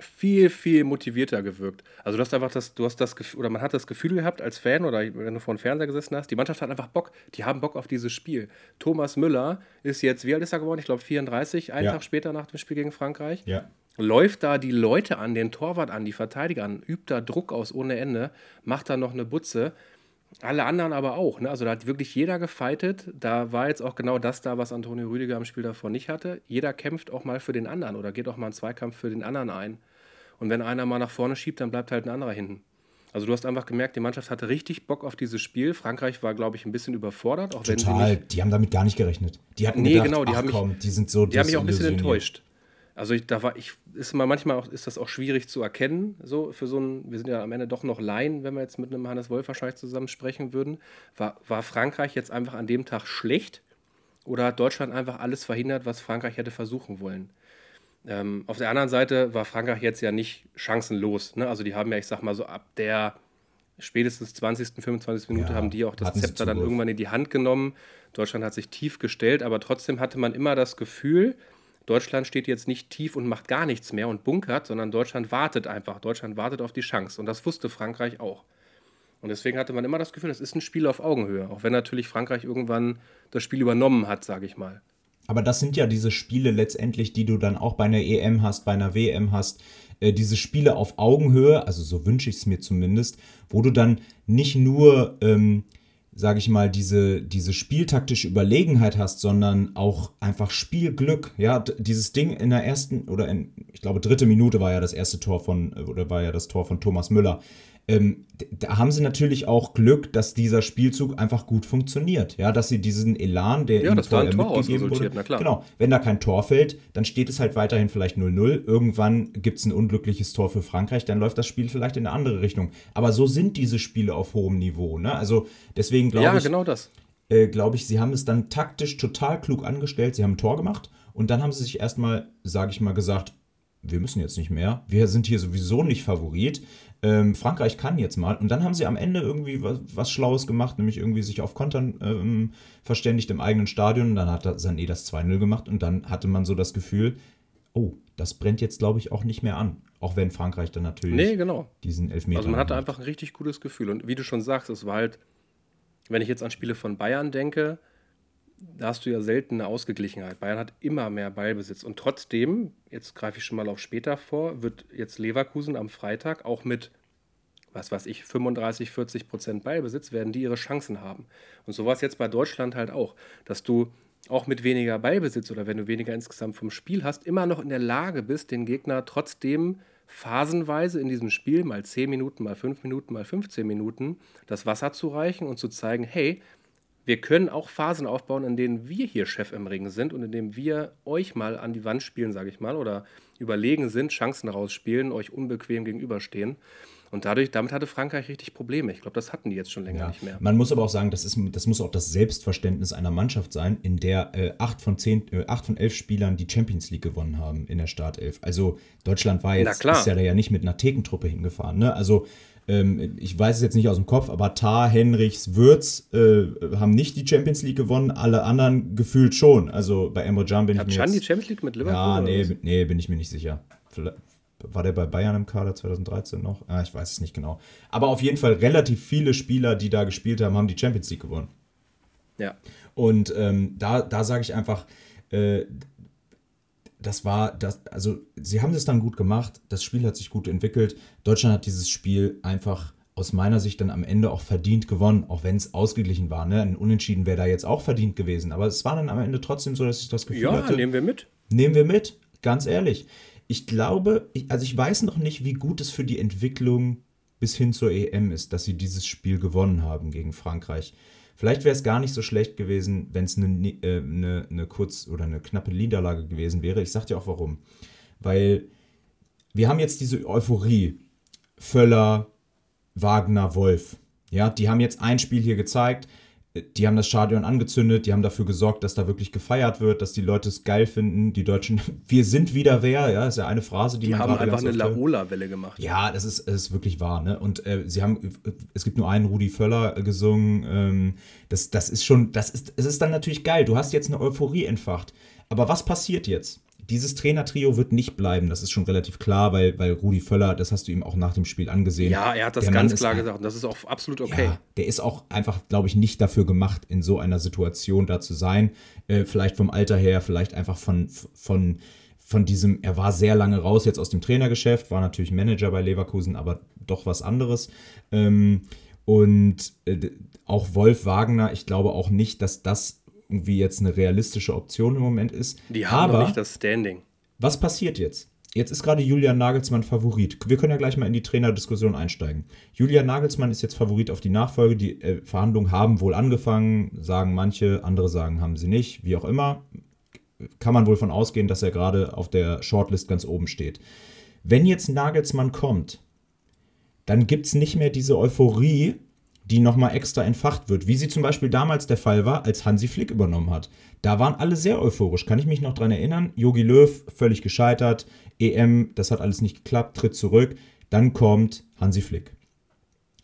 viel, viel motivierter gewirkt. Also du hast einfach das, du hast das Gefühl, oder man hat das Gefühl gehabt als Fan oder wenn du vor dem Fernseher gesessen hast, die Mannschaft hat einfach Bock, die haben Bock auf dieses Spiel. Thomas Müller ist jetzt, wie alt ist er geworden? Ich glaube 34, einen ja. Tag später nach dem Spiel gegen Frankreich. Ja. Läuft da die Leute an, den Torwart an, die Verteidiger an, übt da Druck aus ohne Ende, macht da noch eine Butze alle anderen aber auch. Ne? Also da hat wirklich jeder gefeitet. Da war jetzt auch genau das da, was Antonio Rüdiger am Spiel davor nicht hatte. Jeder kämpft auch mal für den anderen oder geht auch mal einen Zweikampf für den anderen ein. Und wenn einer mal nach vorne schiebt, dann bleibt halt ein anderer hinten. Also du hast einfach gemerkt, die Mannschaft hatte richtig Bock auf dieses Spiel. Frankreich war, glaube ich, ein bisschen überfordert. Auch Total, wenn sie die haben damit gar nicht gerechnet. Die hatten nee, gedacht, genau, die ach, haben komm, die sind so Die haben mich auch ein bisschen enttäuscht. Also ich, da war ich, ist mal manchmal auch, ist das auch schwierig zu erkennen, so für so ein, wir sind ja am Ende doch noch Laien, wenn wir jetzt mit einem Hannes Wolf wahrscheinlich zusammen sprechen würden. War, war Frankreich jetzt einfach an dem Tag schlecht oder hat Deutschland einfach alles verhindert, was Frankreich hätte versuchen wollen? Ähm, auf der anderen Seite war Frankreich jetzt ja nicht chancenlos. Ne? Also die haben ja, ich sag mal so, ab der spätestens 20., 25. Minute ja, haben die auch das Zepter dann irgendwann in die Hand genommen. Deutschland hat sich tief gestellt, aber trotzdem hatte man immer das Gefühl, Deutschland steht jetzt nicht tief und macht gar nichts mehr und bunkert, sondern Deutschland wartet einfach. Deutschland wartet auf die Chance. Und das wusste Frankreich auch. Und deswegen hatte man immer das Gefühl, das ist ein Spiel auf Augenhöhe. Auch wenn natürlich Frankreich irgendwann das Spiel übernommen hat, sage ich mal. Aber das sind ja diese Spiele letztendlich, die du dann auch bei einer EM hast, bei einer WM hast. Äh, diese Spiele auf Augenhöhe, also so wünsche ich es mir zumindest, wo du dann nicht nur ähm, sage ich mal, diese, diese spieltaktische Überlegenheit hast, sondern auch einfach Spielglück. Ja, dieses Ding in der ersten oder in, ich glaube, dritte Minute war ja das erste Tor von, oder war ja das Tor von Thomas Müller ähm, da haben sie natürlich auch Glück, dass dieser Spielzug einfach gut funktioniert. Ja, dass sie diesen Elan, der ja, ihnen vorher mitgegeben wurde, na klar. genau, wenn da kein Tor fällt, dann steht es halt weiterhin vielleicht 0-0. Irgendwann gibt es ein unglückliches Tor für Frankreich, dann läuft das Spiel vielleicht in eine andere Richtung. Aber so sind diese Spiele auf hohem Niveau. Ne? Also deswegen glaube ja, ich, genau das. Äh, glaube ich, sie haben es dann taktisch total klug angestellt. Sie haben ein Tor gemacht und dann haben sie sich erstmal, sage ich mal, gesagt, wir müssen jetzt nicht mehr. Wir sind hier sowieso nicht Favorit ähm, Frankreich kann jetzt mal. Und dann haben sie am Ende irgendwie was, was Schlaues gemacht, nämlich irgendwie sich auf Kontern ähm, verständigt im eigenen Stadion. Und dann hat Sané das 2-0 gemacht und dann hatte man so das Gefühl, oh, das brennt jetzt, glaube ich, auch nicht mehr an. Auch wenn Frankreich dann natürlich nee, genau. diesen Elfmeter. Also man hatte einfach ein richtig gutes Gefühl. Und wie du schon sagst, es war halt, wenn ich jetzt an Spiele von Bayern denke, da hast du ja selten eine Ausgeglichenheit. Bayern hat immer mehr Ballbesitz. Und trotzdem, jetzt greife ich schon mal auf später vor, wird jetzt Leverkusen am Freitag auch mit, was weiß ich, 35, 40 Prozent Ballbesitz, werden die ihre Chancen haben. Und so war es jetzt bei Deutschland halt auch, dass du auch mit weniger Ballbesitz oder wenn du weniger insgesamt vom Spiel hast, immer noch in der Lage bist, den Gegner trotzdem phasenweise in diesem Spiel, mal 10 Minuten, mal 5 Minuten, mal 15 Minuten, das Wasser zu reichen und zu zeigen, hey, wir können auch Phasen aufbauen, in denen wir hier Chef im Ring sind und in denen wir euch mal an die Wand spielen, sage ich mal, oder überlegen sind, Chancen rausspielen, euch unbequem gegenüberstehen. Und dadurch, damit hatte Frankreich richtig Probleme. Ich glaube, das hatten die jetzt schon länger ja. nicht mehr. Man muss aber auch sagen, das, ist, das muss auch das Selbstverständnis einer Mannschaft sein, in der äh, acht, von zehn, äh, acht von elf Spielern die Champions League gewonnen haben in der Startelf. Also Deutschland war jetzt, ist ja da ja nicht mit einer Thekentruppe hingefahren. Ne? Also ähm, ich weiß es jetzt nicht aus dem Kopf, aber Tar, Henrichs, Würz äh, haben nicht die Champions League gewonnen, alle anderen gefühlt schon. Also bei Emre Can bin Hat ich mir Can jetzt, die Champions League mit Liverpool? Ja, nee, nee, bin ich mir nicht sicher. Vielleicht, war der bei Bayern im Kader 2013 noch? Ah, ich weiß es nicht genau. Aber auf jeden Fall relativ viele Spieler, die da gespielt haben, haben die Champions League gewonnen. Ja. Und ähm, da, da sage ich einfach, äh, das war, das, also sie haben das dann gut gemacht, das Spiel hat sich gut entwickelt. Deutschland hat dieses Spiel einfach aus meiner Sicht dann am Ende auch verdient gewonnen, auch wenn es ausgeglichen war. Ne? Ein Unentschieden wäre da jetzt auch verdient gewesen, aber es war dann am Ende trotzdem so, dass ich das Gefühl ja, hatte. Ja, nehmen wir mit. Nehmen wir mit, ganz ehrlich ich glaube, ich, also ich weiß noch nicht, wie gut es für die Entwicklung bis hin zur EM ist, dass sie dieses Spiel gewonnen haben gegen Frankreich. Vielleicht wäre es gar nicht so schlecht gewesen, wenn es eine, äh, eine, eine kurz- oder eine knappe Niederlage gewesen wäre. Ich sag dir auch warum. Weil wir haben jetzt diese Euphorie. Völler, Wagner, Wolf. Ja, die haben jetzt ein Spiel hier gezeigt die haben das Stadion angezündet, die haben dafür gesorgt, dass da wirklich gefeiert wird, dass die Leute es geil finden. Die Deutschen, wir sind wieder wer, ja, ist ja eine Phrase, die, die man haben einfach eine Laola-Welle gemacht. Ja, das ist, das ist wirklich wahr, ne? Und äh, sie haben, es gibt nur einen Rudi Völler gesungen. Ähm, das, das ist schon, das ist, es ist dann natürlich geil. Du hast jetzt eine Euphorie entfacht. Aber was passiert jetzt? Dieses Trainertrio wird nicht bleiben, das ist schon relativ klar, weil, weil Rudi Völler, das hast du ihm auch nach dem Spiel angesehen. Ja, er hat das ganz klar ist, gesagt und das ist auch absolut okay. Ja, der ist auch einfach, glaube ich, nicht dafür gemacht, in so einer Situation da zu sein. Äh, vielleicht vom Alter her, vielleicht einfach von, von, von diesem, er war sehr lange raus jetzt aus dem Trainergeschäft, war natürlich Manager bei Leverkusen, aber doch was anderes. Ähm, und äh, auch Wolf Wagner, ich glaube auch nicht, dass das irgendwie jetzt eine realistische Option im Moment ist. Die haben Aber, noch nicht das Standing. Was passiert jetzt? Jetzt ist gerade Julian Nagelsmann Favorit. Wir können ja gleich mal in die Trainerdiskussion einsteigen. Julian Nagelsmann ist jetzt Favorit auf die Nachfolge. Die äh, Verhandlungen haben wohl angefangen, sagen manche, andere sagen, haben sie nicht, wie auch immer. Kann man wohl von ausgehen, dass er gerade auf der Shortlist ganz oben steht. Wenn jetzt Nagelsmann kommt, dann gibt es nicht mehr diese Euphorie, die nochmal extra entfacht wird, wie sie zum Beispiel damals der Fall war, als Hansi Flick übernommen hat. Da waren alle sehr euphorisch, kann ich mich noch dran erinnern. Jogi Löw völlig gescheitert, EM, das hat alles nicht geklappt, tritt zurück. Dann kommt Hansi Flick.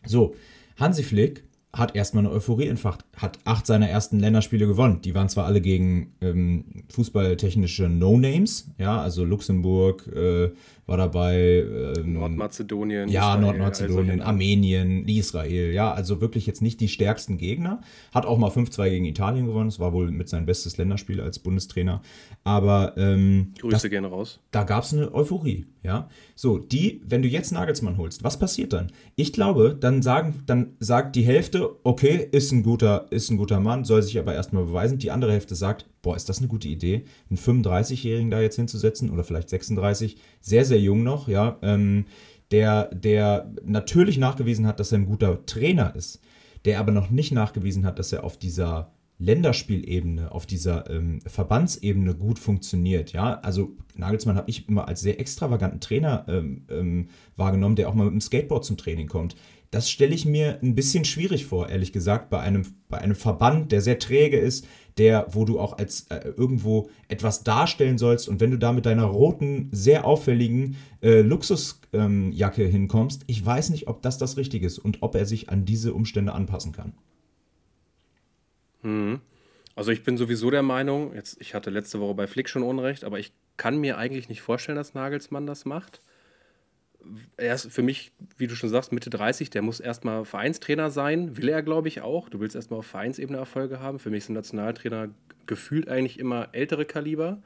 So, Hansi Flick hat erstmal eine Euphorie entfacht, hat acht seiner ersten Länderspiele gewonnen. Die waren zwar alle gegen ähm, fußballtechnische No-Names, ja, also Luxemburg, äh, war dabei. Ähm, Nordmazedonien. Ja, Israel, Nordmazedonien, also, Armenien, Israel. Ja, also wirklich jetzt nicht die stärksten Gegner. Hat auch mal 5-2 gegen Italien gewonnen. Das war wohl mit sein bestes Länderspiel als Bundestrainer. Aber. Ähm, Grüße das, gerne raus. Da gab es eine Euphorie. Ja, so, die, wenn du jetzt Nagelsmann holst, was passiert dann? Ich glaube, dann sagen, dann sagt die Hälfte, okay, ist ein guter, ist ein guter Mann, soll sich aber erstmal beweisen. Die andere Hälfte sagt, boah, ist das eine gute Idee, einen 35-Jährigen da jetzt hinzusetzen oder vielleicht 36, sehr, sehr jung noch, ja, ähm, der, der natürlich nachgewiesen hat, dass er ein guter Trainer ist, der aber noch nicht nachgewiesen hat, dass er auf dieser Länderspielebene, auf dieser ähm, Verbandsebene gut funktioniert. Ja, also Nagelsmann habe ich immer als sehr extravaganten Trainer ähm, ähm, wahrgenommen, der auch mal mit dem Skateboard zum Training kommt. Das stelle ich mir ein bisschen schwierig vor, ehrlich gesagt, bei einem, bei einem Verband, der sehr träge ist, der, wo du auch als äh, irgendwo etwas darstellen sollst und wenn du da mit deiner roten, sehr auffälligen äh, Luxusjacke ähm, hinkommst, ich weiß nicht, ob das das Richtige ist und ob er sich an diese Umstände anpassen kann. Mhm. Also ich bin sowieso der Meinung, jetzt, ich hatte letzte Woche bei Flick schon Unrecht, aber ich kann mir eigentlich nicht vorstellen, dass Nagelsmann das macht er ist für mich, wie du schon sagst, Mitte 30, der muss erstmal Vereinstrainer sein, will er, glaube ich, auch. Du willst erstmal auf Vereinsebene Erfolge haben. Für mich sind Nationaltrainer gefühlt eigentlich immer ältere Kaliber.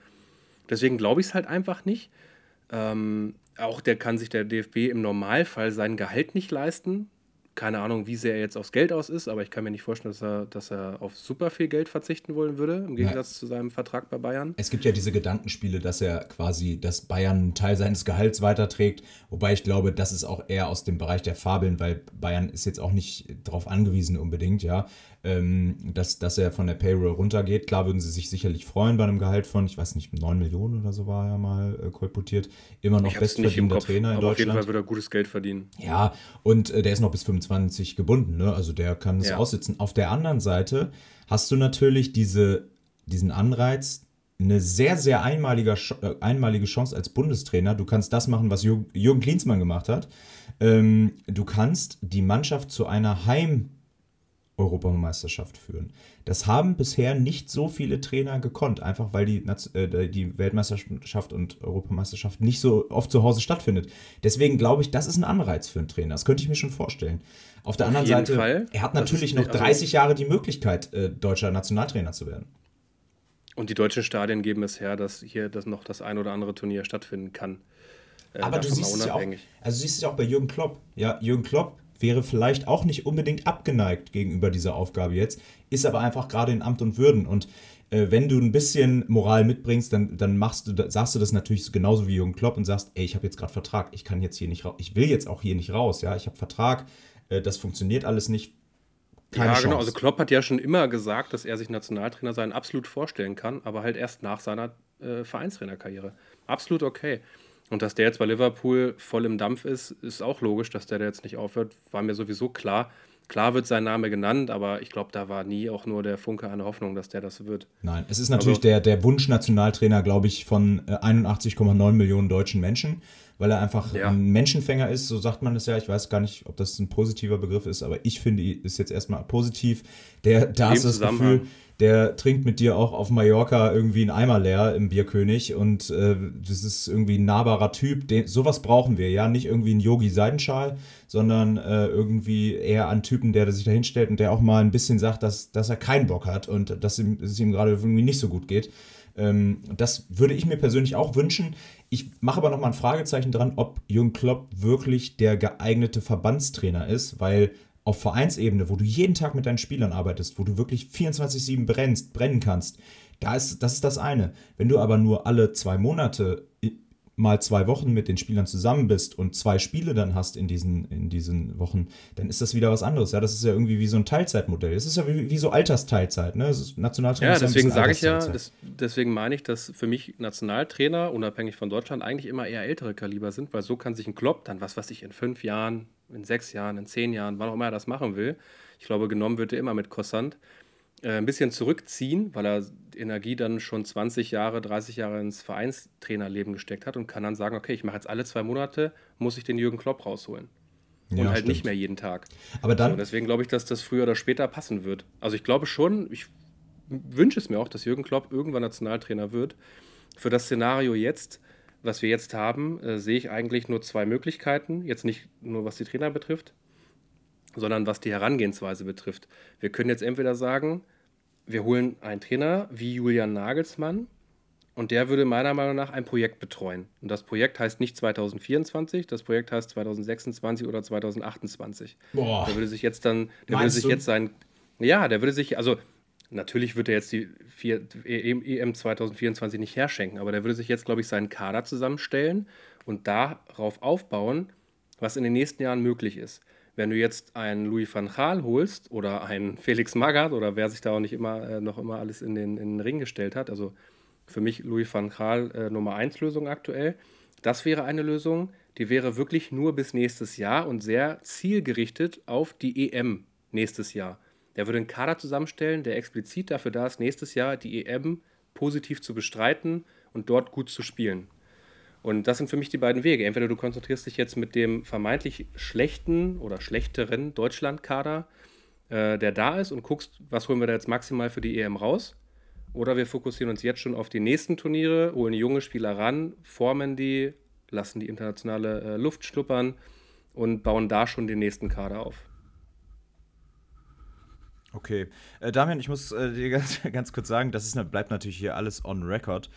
Deswegen glaube ich es halt einfach nicht. Ähm, auch der kann sich der DFB im Normalfall sein Gehalt nicht leisten keine Ahnung, wie sehr er jetzt aufs Geld aus ist, aber ich kann mir nicht vorstellen, dass er, dass er auf super viel Geld verzichten wollen würde, im Gegensatz ja. zu seinem Vertrag bei Bayern. Es gibt ja diese Gedankenspiele, dass er quasi, dass Bayern einen Teil seines Gehalts weiterträgt, wobei ich glaube, das ist auch eher aus dem Bereich der Fabeln, weil Bayern ist jetzt auch nicht darauf angewiesen unbedingt, ja dass, dass er von der Payroll runtergeht. Klar würden sie sich sicherlich freuen bei einem Gehalt von, ich weiß nicht, 9 Millionen oder so war er mal äh, kolportiert. Immer noch bestverdienender Trainer in Deutschland. Auf jeden Fall würde er gutes Geld verdienen. Ja, und äh, der ist noch bis 25 gebunden, ne? also der kann es ja. aussitzen. Auf der anderen Seite hast du natürlich diese, diesen Anreiz, eine sehr, sehr einmalige, äh, einmalige Chance als Bundestrainer. Du kannst das machen, was Jürgen Klinsmann gemacht hat. Ähm, du kannst die Mannschaft zu einer Heim- Europameisterschaft führen. Das haben bisher nicht so viele Trainer gekonnt, einfach weil die, äh, die Weltmeisterschaft und Europameisterschaft nicht so oft zu Hause stattfindet. Deswegen glaube ich, das ist ein Anreiz für einen Trainer. Das könnte ich mir schon vorstellen. Auf der Auf anderen Seite, Fall. er hat natürlich noch 30 also Jahre die Möglichkeit, äh, deutscher Nationaltrainer zu werden. Und die deutschen Stadien geben es her, dass hier das noch das ein oder andere Turnier stattfinden kann. Äh, Aber du siehst es ja auch, also siehst es ja auch bei Jürgen Klopp. Ja, Jürgen Klopp wäre vielleicht auch nicht unbedingt abgeneigt gegenüber dieser Aufgabe jetzt, ist aber einfach gerade in Amt und Würden. Und äh, wenn du ein bisschen Moral mitbringst, dann, dann machst du, sagst du das natürlich genauso wie Jürgen Klopp und sagst, ey, ich habe jetzt gerade Vertrag, ich kann jetzt hier nicht raus, ich will jetzt auch hier nicht raus, ja, ich habe Vertrag, äh, das funktioniert alles nicht. Keine ja, genau. Chance. genau. Also Klopp hat ja schon immer gesagt, dass er sich Nationaltrainer sein absolut vorstellen kann, aber halt erst nach seiner äh, Vereinstrainerkarriere. Absolut okay. Und dass der jetzt bei Liverpool voll im Dampf ist, ist auch logisch, dass der da jetzt nicht aufhört. War mir sowieso klar. Klar wird sein Name genannt, aber ich glaube, da war nie auch nur der Funke eine Hoffnung, dass der das wird. Nein, es ist natürlich also, der, der Wunsch-Nationaltrainer, glaube ich, von 81,9 äh, Millionen deutschen Menschen, weil er einfach ja. ein Menschenfänger ist, so sagt man es ja. Ich weiß gar nicht, ob das ein positiver Begriff ist, aber ich finde, ist jetzt erstmal positiv. Der, da ist das Gefühl, der trinkt mit dir auch auf Mallorca irgendwie einen Eimer leer im Bierkönig und äh, das ist irgendwie ein nahbarer Typ. Den, sowas brauchen wir, ja. Nicht irgendwie ein Yogi Seidenschal, sondern äh, irgendwie eher einen Typen, der sich da hinstellt und der auch mal ein bisschen sagt, dass, dass er keinen Bock hat und dass, ihm, dass es ihm gerade irgendwie nicht so gut geht. Ähm, das würde ich mir persönlich auch wünschen. Ich mache aber noch mal ein Fragezeichen dran, ob Jürgen Klopp wirklich der geeignete Verbandstrainer ist, weil auf Vereinsebene, wo du jeden Tag mit deinen Spielern arbeitest, wo du wirklich 24-7 brennst, brennen kannst, da ist, das ist das eine. Wenn du aber nur alle zwei Monate mal zwei Wochen mit den Spielern zusammen bist und zwei Spiele dann hast in diesen, in diesen Wochen, dann ist das wieder was anderes. Ja, das ist ja irgendwie wie so ein Teilzeitmodell. Es ist ja wie, wie so Altersteilzeit. Ne? Nationaltrainer ja, deswegen sage ich ja, das, deswegen meine ich, dass für mich Nationaltrainer, unabhängig von Deutschland, eigentlich immer eher ältere Kaliber sind, weil so kann sich ein Klopp dann, was weiß ich, in fünf Jahren, in sechs Jahren, in zehn Jahren, wann auch immer er das machen will. Ich glaube, genommen wird er immer mit Kossant. Äh, ein bisschen zurückziehen, weil er Energie dann schon 20 Jahre, 30 Jahre ins Vereinstrainerleben gesteckt hat und kann dann sagen, okay, ich mache jetzt alle zwei Monate, muss ich den Jürgen Klopp rausholen. Und ja, halt stimmt. nicht mehr jeden Tag. Aber dann. So, deswegen glaube ich, dass das früher oder später passen wird. Also ich glaube schon, ich wünsche es mir auch, dass Jürgen Klopp irgendwann Nationaltrainer wird. Für das Szenario jetzt, was wir jetzt haben, äh, sehe ich eigentlich nur zwei Möglichkeiten. Jetzt nicht nur was die Trainer betrifft, sondern was die Herangehensweise betrifft. Wir können jetzt entweder sagen, wir holen einen Trainer wie Julian Nagelsmann und der würde meiner Meinung nach ein Projekt betreuen. Und das Projekt heißt nicht 2024, das Projekt heißt 2026 oder 2028. Boah. Der würde sich jetzt dann, der Meinst würde sich du? jetzt sein, ja, der würde sich, also natürlich wird er jetzt die vier, EM 2024 nicht herschenken, aber der würde sich jetzt, glaube ich, seinen Kader zusammenstellen und darauf aufbauen, was in den nächsten Jahren möglich ist. Wenn du jetzt einen Louis van Gaal holst oder einen Felix Magath oder wer sich da auch nicht immer äh, noch immer alles in den, in den Ring gestellt hat, also für mich Louis van Gaal äh, Nummer 1 Lösung aktuell, das wäre eine Lösung, die wäre wirklich nur bis nächstes Jahr und sehr zielgerichtet auf die EM nächstes Jahr. Der würde einen Kader zusammenstellen, der explizit dafür da ist, nächstes Jahr die EM positiv zu bestreiten und dort gut zu spielen. Und das sind für mich die beiden Wege. Entweder du konzentrierst dich jetzt mit dem vermeintlich schlechten oder schlechteren Deutschlandkader, äh, der da ist, und guckst, was holen wir da jetzt maximal für die EM raus. Oder wir fokussieren uns jetzt schon auf die nächsten Turniere, holen junge Spieler ran, formen die lassen die internationale äh, Luft schnuppern und bauen da schon den nächsten Kader auf. Okay. Äh, Damian, ich muss äh, dir ganz, ganz kurz sagen, das ist, bleibt natürlich hier alles on record.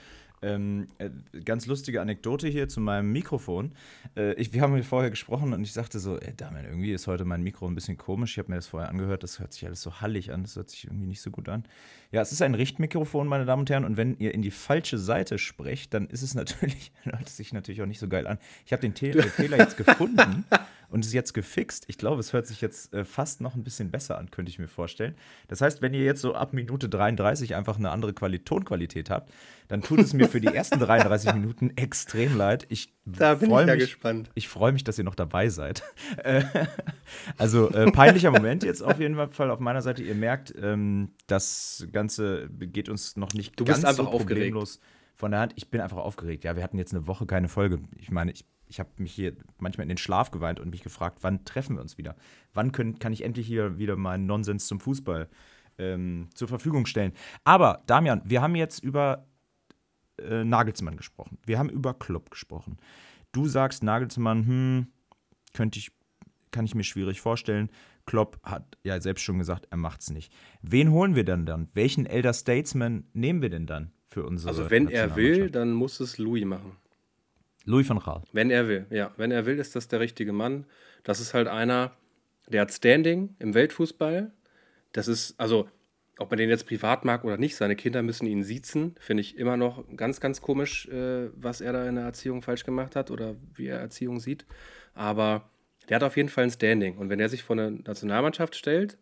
Ähm, äh, ganz lustige Anekdote hier zu meinem Mikrofon. Äh, ich, wir haben hier vorher gesprochen und ich sagte so, ey Damian, irgendwie ist heute mein Mikro ein bisschen komisch. Ich habe mir das vorher angehört, das hört sich alles so hallig an, das hört sich irgendwie nicht so gut an. Ja, es ist ein Richtmikrofon, meine Damen und Herren, und wenn ihr in die falsche Seite sprecht, dann ist es natürlich, hört es sich natürlich auch nicht so geil an. Ich habe den Fehler jetzt gefunden und ist jetzt gefixt. Ich glaube, es hört sich jetzt äh, fast noch ein bisschen besser an, könnte ich mir vorstellen. Das heißt, wenn ihr jetzt so ab Minute 33 einfach eine andere Quali Tonqualität habt, dann tut es mir für die ersten 33 Minuten extrem leid. Ich da bin ich ja mich, gespannt. Ich freue mich, dass ihr noch dabei seid. Äh, also äh, peinlicher Moment jetzt auf jeden Fall auf meiner Seite. Ihr merkt, ähm, das Ganze geht uns noch nicht du ganz bist einfach so problemlos aufgeregt. von der Hand. Ich bin einfach aufgeregt. Ja, wir hatten jetzt eine Woche keine Folge. Ich meine, ich ich habe mich hier manchmal in den Schlaf geweint und mich gefragt, wann treffen wir uns wieder? Wann können, kann ich endlich hier wieder meinen Nonsens zum Fußball ähm, zur Verfügung stellen? Aber, Damian, wir haben jetzt über äh, Nagelsmann gesprochen. Wir haben über Klopp gesprochen. Du sagst, Nagelsmann, hm, könnte ich, kann ich mir schwierig vorstellen. Klopp hat ja selbst schon gesagt, er macht es nicht. Wen holen wir denn dann? Welchen Elder Statesman nehmen wir denn dann für unsere Also wenn er will, dann muss es Louis machen. Louis van Gaal. Wenn er will, ja. Wenn er will, ist das der richtige Mann. Das ist halt einer, der hat Standing im Weltfußball. Das ist, also, ob man den jetzt privat mag oder nicht, seine Kinder müssen ihn siezen. Finde ich immer noch ganz, ganz komisch, äh, was er da in der Erziehung falsch gemacht hat oder wie er Erziehung sieht. Aber der hat auf jeden Fall ein Standing. Und wenn er sich vor eine Nationalmannschaft stellt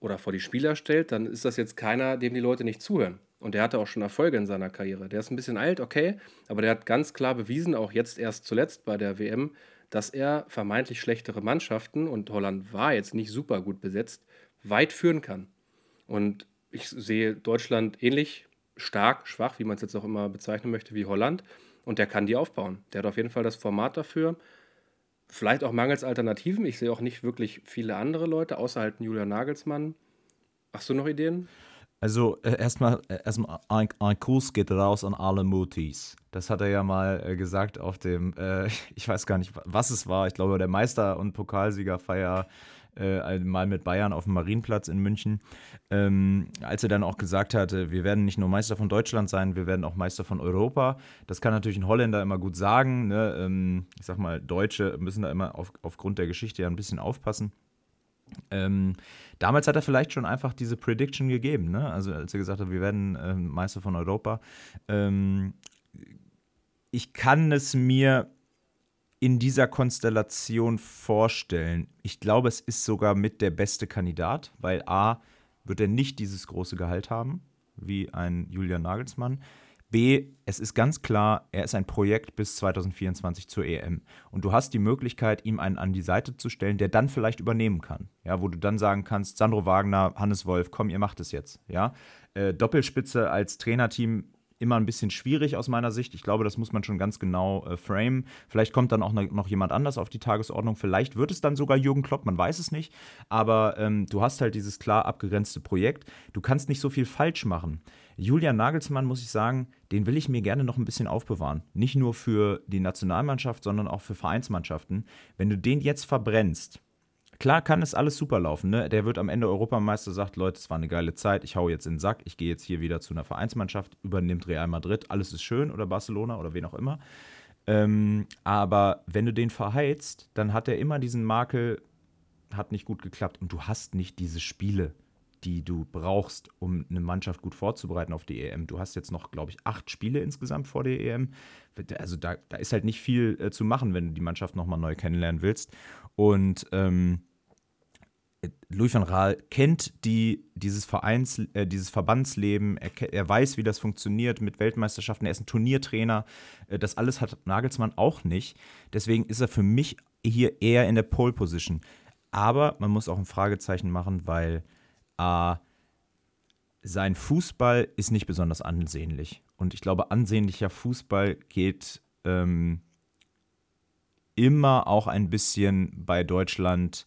oder vor die Spieler stellt, dann ist das jetzt keiner, dem die Leute nicht zuhören. Und der hatte auch schon Erfolge in seiner Karriere. Der ist ein bisschen alt, okay, aber der hat ganz klar bewiesen, auch jetzt erst zuletzt bei der WM, dass er vermeintlich schlechtere Mannschaften, und Holland war jetzt nicht super gut besetzt, weit führen kann. Und ich sehe Deutschland ähnlich stark, schwach, wie man es jetzt auch immer bezeichnen möchte, wie Holland. Und der kann die aufbauen. Der hat auf jeden Fall das Format dafür. Vielleicht auch mangels Alternativen. Ich sehe auch nicht wirklich viele andere Leute, außer halt Julian Nagelsmann. Hast du noch Ideen? Also äh, erstmal äh, erstmal ein, ein Gruß geht raus an alle Mutis. Das hat er ja mal äh, gesagt auf dem, äh, ich weiß gar nicht, was es war. Ich glaube, der Meister- und Pokalsiegerfeier äh, mal mit Bayern auf dem Marienplatz in München. Ähm, als er dann auch gesagt hatte, wir werden nicht nur Meister von Deutschland sein, wir werden auch Meister von Europa. Das kann natürlich ein Holländer immer gut sagen. Ne? Ähm, ich sag mal, Deutsche müssen da immer auf, aufgrund der Geschichte ja ein bisschen aufpassen. Ähm, damals hat er vielleicht schon einfach diese Prediction gegeben, ne? Also als er gesagt hat, wir werden äh, Meister von Europa. Ähm, ich kann es mir in dieser Konstellation vorstellen. Ich glaube, es ist sogar mit der beste Kandidat, weil A wird er nicht dieses große Gehalt haben wie ein Julian Nagelsmann. B, es ist ganz klar, er ist ein Projekt bis 2024 zur EM. Und du hast die Möglichkeit, ihm einen an die Seite zu stellen, der dann vielleicht übernehmen kann. Ja, wo du dann sagen kannst, Sandro Wagner, Hannes Wolf, komm, ihr macht es jetzt. Ja, äh, Doppelspitze als Trainerteam immer ein bisschen schwierig aus meiner Sicht. Ich glaube, das muss man schon ganz genau äh, framen. Vielleicht kommt dann auch noch jemand anders auf die Tagesordnung. Vielleicht wird es dann sogar Jürgen Klopp, man weiß es nicht. Aber ähm, du hast halt dieses klar abgegrenzte Projekt. Du kannst nicht so viel falsch machen. Julian Nagelsmann, muss ich sagen, den will ich mir gerne noch ein bisschen aufbewahren. Nicht nur für die Nationalmannschaft, sondern auch für Vereinsmannschaften. Wenn du den jetzt verbrennst, klar kann es alles super laufen. Ne? Der wird am Ende Europameister, sagt, Leute, es war eine geile Zeit, ich hau jetzt in den Sack, ich gehe jetzt hier wieder zu einer Vereinsmannschaft, übernimmt Real Madrid, alles ist schön oder Barcelona oder wen auch immer. Ähm, aber wenn du den verheizt, dann hat er immer diesen Makel, hat nicht gut geklappt und du hast nicht diese Spiele die du brauchst, um eine Mannschaft gut vorzubereiten auf die EM. Du hast jetzt noch, glaube ich, acht Spiele insgesamt vor der EM. Also da, da ist halt nicht viel äh, zu machen, wenn du die Mannschaft nochmal neu kennenlernen willst. Und ähm, Louis van Raal kennt die, dieses Vereins, äh, dieses Verbandsleben, er, er, weiß, wie das funktioniert mit Weltmeisterschaften, er ist ein Turniertrainer. Äh, das alles hat Nagelsmann auch nicht. Deswegen ist er für mich hier eher in der Pole Position. Aber man muss auch ein Fragezeichen machen, weil äh, sein Fußball ist nicht besonders ansehnlich. Und ich glaube, ansehnlicher Fußball geht ähm, immer auch ein bisschen bei Deutschland,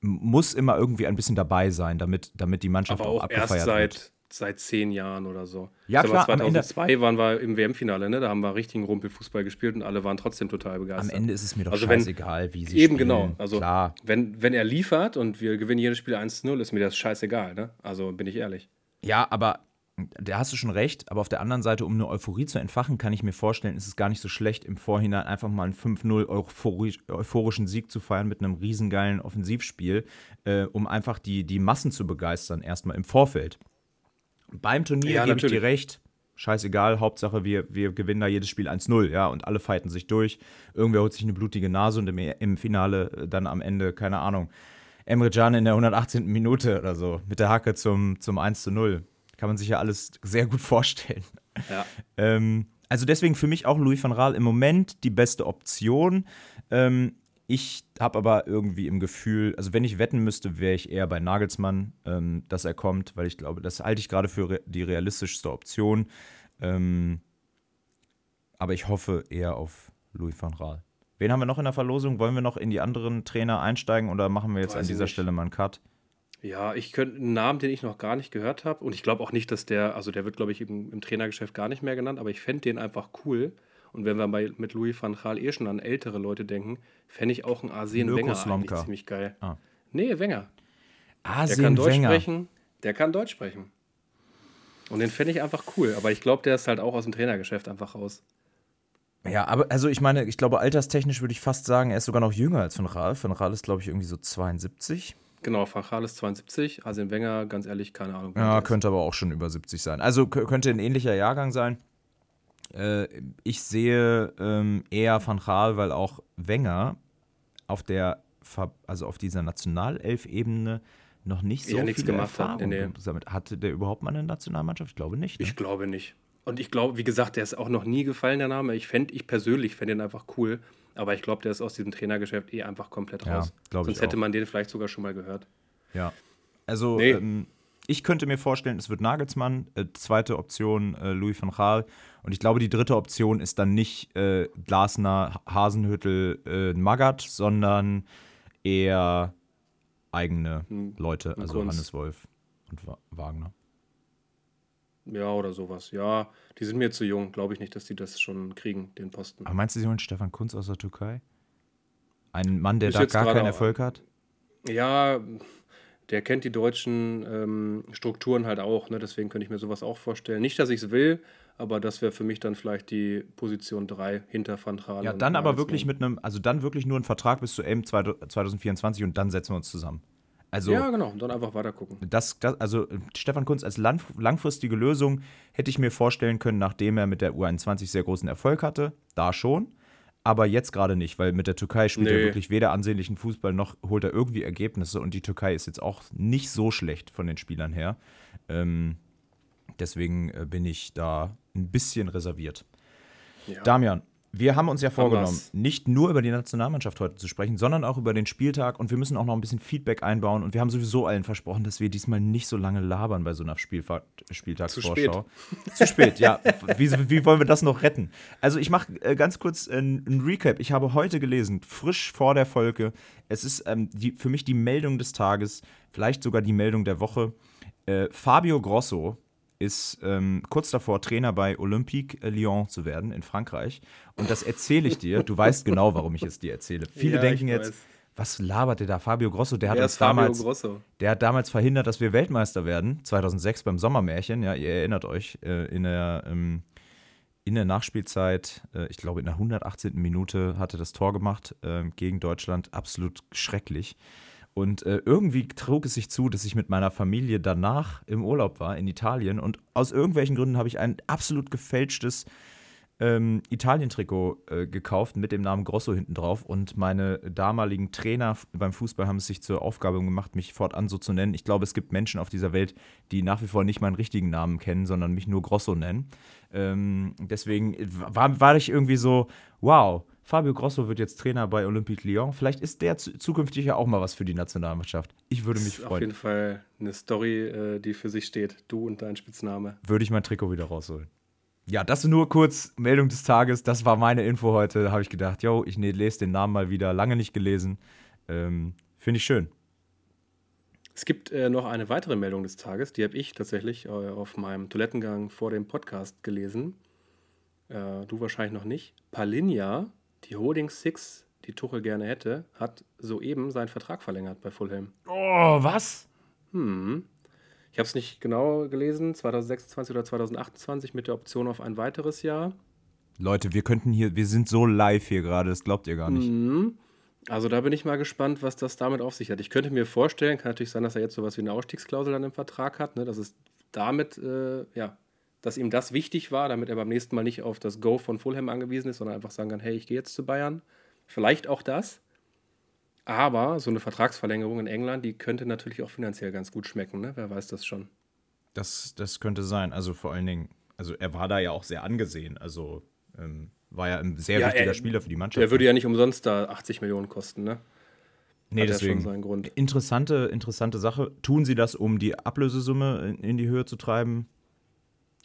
muss immer irgendwie ein bisschen dabei sein, damit, damit die Mannschaft Aber auch, auch abgefeiert erst seit wird. seit zehn Jahren oder so. Ja, Sag klar. Ende, 2002 waren wir im WM-Finale, ne? Da haben wir richtigen Rumpelfußball gespielt und alle waren trotzdem total begeistert. am Ende ist es mir doch Also wenn- scheißegal, wie sie Eben spielen. genau. Also klar. wenn, wenn er liefert und wir gewinnen jedes Spiel 1-0, ist mir das scheißegal, ne? Also bin ich ehrlich. Ja, aber da hast du schon recht. Aber auf der anderen Seite, um eine Euphorie zu entfachen, kann ich mir vorstellen, ist es gar nicht so schlecht, im Vorhinein einfach mal einen 5-0 euphorisch, euphorischen Sieg zu feiern mit einem riesengeilen Offensivspiel, äh, um einfach die, die Massen zu begeistern, erstmal im Vorfeld. Beim Turnier Ja, gebe ich dir recht. Scheißegal, Hauptsache wir, wir gewinnen da jedes Spiel 1-0, ja, und alle fighten sich durch. Irgendwer holt sich eine blutige Nase und im, im Finale äh, dann am Ende, keine Ahnung, Emre Can in der 118. Minute oder so, mit der Hacke zum, zum 1-0. Kann man sich ja alles sehr gut vorstellen. Ja. Ähm, also deswegen für mich auch Louis van Gaal im Moment die beste Option. Ähm, ich habe aber irgendwie im Gefühl, also wenn ich wetten müsste, wäre ich eher bei Nagelsmann, ähm, dass er kommt, weil ich glaube, das halte ich gerade für re die realistischste Option. Ähm, aber ich hoffe eher auf Louis van Gaal. Wen haben wir noch in der Verlosung? Wollen wir noch in die anderen Trainer einsteigen oder machen wir jetzt Weiß an dieser nicht. Stelle mal einen Cut? Ja, ich könnte einen Namen, den ich noch gar nicht gehört habe. Und ich glaube auch nicht, dass der, also der wird, glaube ich, im, im Trainergeschäft gar nicht mehr genannt, aber ich fände den einfach cool. Und wenn wir bei, mit Louis van Gaal eh schon an ältere Leute denken, fände ich auch einen Mirko Wenger eigentlich ziemlich geil. Ah. Nee, Wenger. Der Arsene kann Deutsch Wenger. sprechen. Der kann Deutsch sprechen. Und den fände ich einfach cool. Aber ich glaube, der ist halt auch aus dem Trainergeschäft einfach raus. Ja, aber also ich meine, ich glaube, alterstechnisch würde ich fast sagen, er ist sogar noch jünger als Van Raal. Van Raal ist, glaube ich, irgendwie so 72. Genau, Van Gaal ist 72, Arsene Wenger, ganz ehrlich, keine Ahnung. Ja, könnte aber auch schon über 70 sein. Also könnte ein ähnlicher Jahrgang sein. Äh, ich sehe ähm, eher Van Gaal, weil auch Wenger auf der, also auf dieser Nationalelf-Ebene noch nicht so Ja, nichts viele gemacht hat. Nee. Hatte der überhaupt mal eine Nationalmannschaft? Ich glaube nicht. Ne? Ich glaube nicht. Und ich glaube, wie gesagt, der ist auch noch nie gefallen, der Name. Ich fände, ich persönlich fände ihn einfach cool. Aber ich glaube, der ist aus diesem Trainergeschäft eh einfach komplett Ja, raus. glaub Sonst hätte man den vielleicht sogar schon mal gehört. Ja. Also, Nee. ähm, ich könnte mir vorstellen, es wird Nagelsmann. Äh, zweite Option äh, Louis van Gaal. Und ich glaube, die dritte Option ist dann nicht äh, Glasner, Hasenhüttel, äh, Magath, sondern eher eigene Hm, Leute, also. Hannes Wolf und Wa Wagner. Ja, oder sowas. Ja, die sind mir zu jung. Glaube ich nicht, dass die das schon kriegen, den Posten. Aber meinst du, sie holen Stefan Kunz aus der Türkei? Ein Mann, der Ist da gar keinen Erfolg hat? Ja, der kennt die deutschen ähm, Strukturen halt auch. Ne? Deswegen könnte ich mir sowas auch vorstellen. Nicht, dass ich es will, aber das wäre für mich dann vielleicht die Position 3 hinter Van Gaal. Ja, dann aber wirklich mit einem, also dann wirklich nur einen Vertrag bis zu EM 2024 und dann setzen wir uns zusammen. Also, Ja, genau. Dann einfach weiter gucken. Das, das, also Stefan Kunz als lang, langfristige Lösung hätte ich mir vorstellen können, nachdem er mit der U21 sehr großen Erfolg hatte. Da schon. Aber jetzt gerade nicht, weil mit der Türkei spielt er Nee. wirklich weder ansehnlichen Fußball noch holt er irgendwie Ergebnisse und die Türkei ist jetzt auch nicht so schlecht von den Spielern her. Ähm, deswegen äh, bin ich da ein bisschen reserviert. Ja. Damian, wir haben uns ja vorgenommen, wir's. nicht nur über die Nationalmannschaft heute zu sprechen, sondern auch über den Spieltag und wir müssen auch noch ein bisschen Feedback einbauen und wir haben sowieso allen versprochen, dass wir diesmal nicht so lange labern bei so einer Spielfa Spieltagsvorschau. Zu spät, ja. Wie, wie wollen wir das noch retten? Also ich mache äh, ganz kurz ein, ein Recap. Ich habe heute gelesen, frisch vor der Folge, es ist ähm, die, für mich die Meldung des Tages, vielleicht sogar die Meldung der Woche. Äh, Fabio Grosso ist ähm, kurz davor, Trainer bei Olympique Lyon zu werden in Frankreich. Und das erzähle ich dir. Du weißt genau, warum ich es dir erzähle. Viele Ja, denken jetzt, weiß. was labert der da? Fabio Grosso, der hat Wer uns damals, Grosso? der hat damals verhindert, dass wir Weltmeister werden. 2006 beim Sommermärchen. Ja, ihr erinnert euch. Äh, in der ähm, in der Nachspielzeit, äh, ich glaube in der 118. Minute, hatte das Tor gemacht äh, gegen Deutschland. Absolut schrecklich. Und äh, irgendwie trug es sich zu, dass ich mit meiner Familie danach im Urlaub war in Italien. Und aus irgendwelchen Gründen habe ich ein absolut gefälschtes ähm, Italien-Trikot äh, gekauft mit dem Namen Grosso hinten drauf. Und meine damaligen Trainer beim Fußball haben es sich zur Aufgabe gemacht, mich fortan so zu nennen. Ich glaube, es gibt Menschen auf dieser Welt, die nach wie vor nicht meinen richtigen Namen kennen, sondern mich nur Grosso nennen. Ähm, deswegen war, war ich irgendwie so, wow, Fabio Grosso wird jetzt Trainer bei Olympique Lyon. Vielleicht ist der zu, zukünftig ja auch mal was für die Nationalmannschaft. Ich würde mich Auf freuen. jeden Fall eine Story, äh, die für sich steht. Du und dein Spitzname. Würde ich mein Trikot wieder rausholen. Ja, das nur kurz Meldung des Tages. Das war meine Info heute. Da habe ich gedacht, yo, ich ne, lese den Namen mal wieder. Lange nicht gelesen. Ähm, Finde ich schön. Es gibt äh, noch eine weitere Meldung des Tages, die habe ich tatsächlich äh, auf meinem Toilettengang vor dem Podcast gelesen. Äh, du wahrscheinlich noch nicht. Palinja, die Holding Six, die Tuchel gerne hätte, hat soeben seinen Vertrag verlängert bei Fulham. Oh, was? Hm. Ich habe es nicht genau gelesen, 2026 oder 2028 mit der Option auf ein weiteres Jahr. Leute, wir könnten hier, wir sind so live hier gerade, das glaubt ihr gar nicht. Mhm. Also da bin ich mal gespannt, was das damit auf sich hat. Ich könnte mir vorstellen, kann natürlich sein, dass er jetzt sowas wie eine Ausstiegsklausel dann im Vertrag hat, ne, dass es damit, äh, ja, dass ihm das wichtig war, damit er beim nächsten Mal nicht auf das Go von Fulham angewiesen ist, sondern einfach sagen kann, hey, ich gehe jetzt zu Bayern. Vielleicht auch das. Aber so eine Vertragsverlängerung in England, die könnte natürlich auch finanziell ganz gut schmecken, ne? Wer weiß das schon. Das, das könnte sein. Also vor allen Dingen, also er war da ja auch sehr angesehen. Also ähm, war ja ein sehr Ja, wichtiger er- Spieler für die Mannschaft. Der würde ja nicht umsonst da 80 Millionen kosten, ne? nee, Hat ja deswegen. Grund. Interessante, interessante Sache. Tun sie das, um die Ablösesumme in, in die Höhe zu treiben?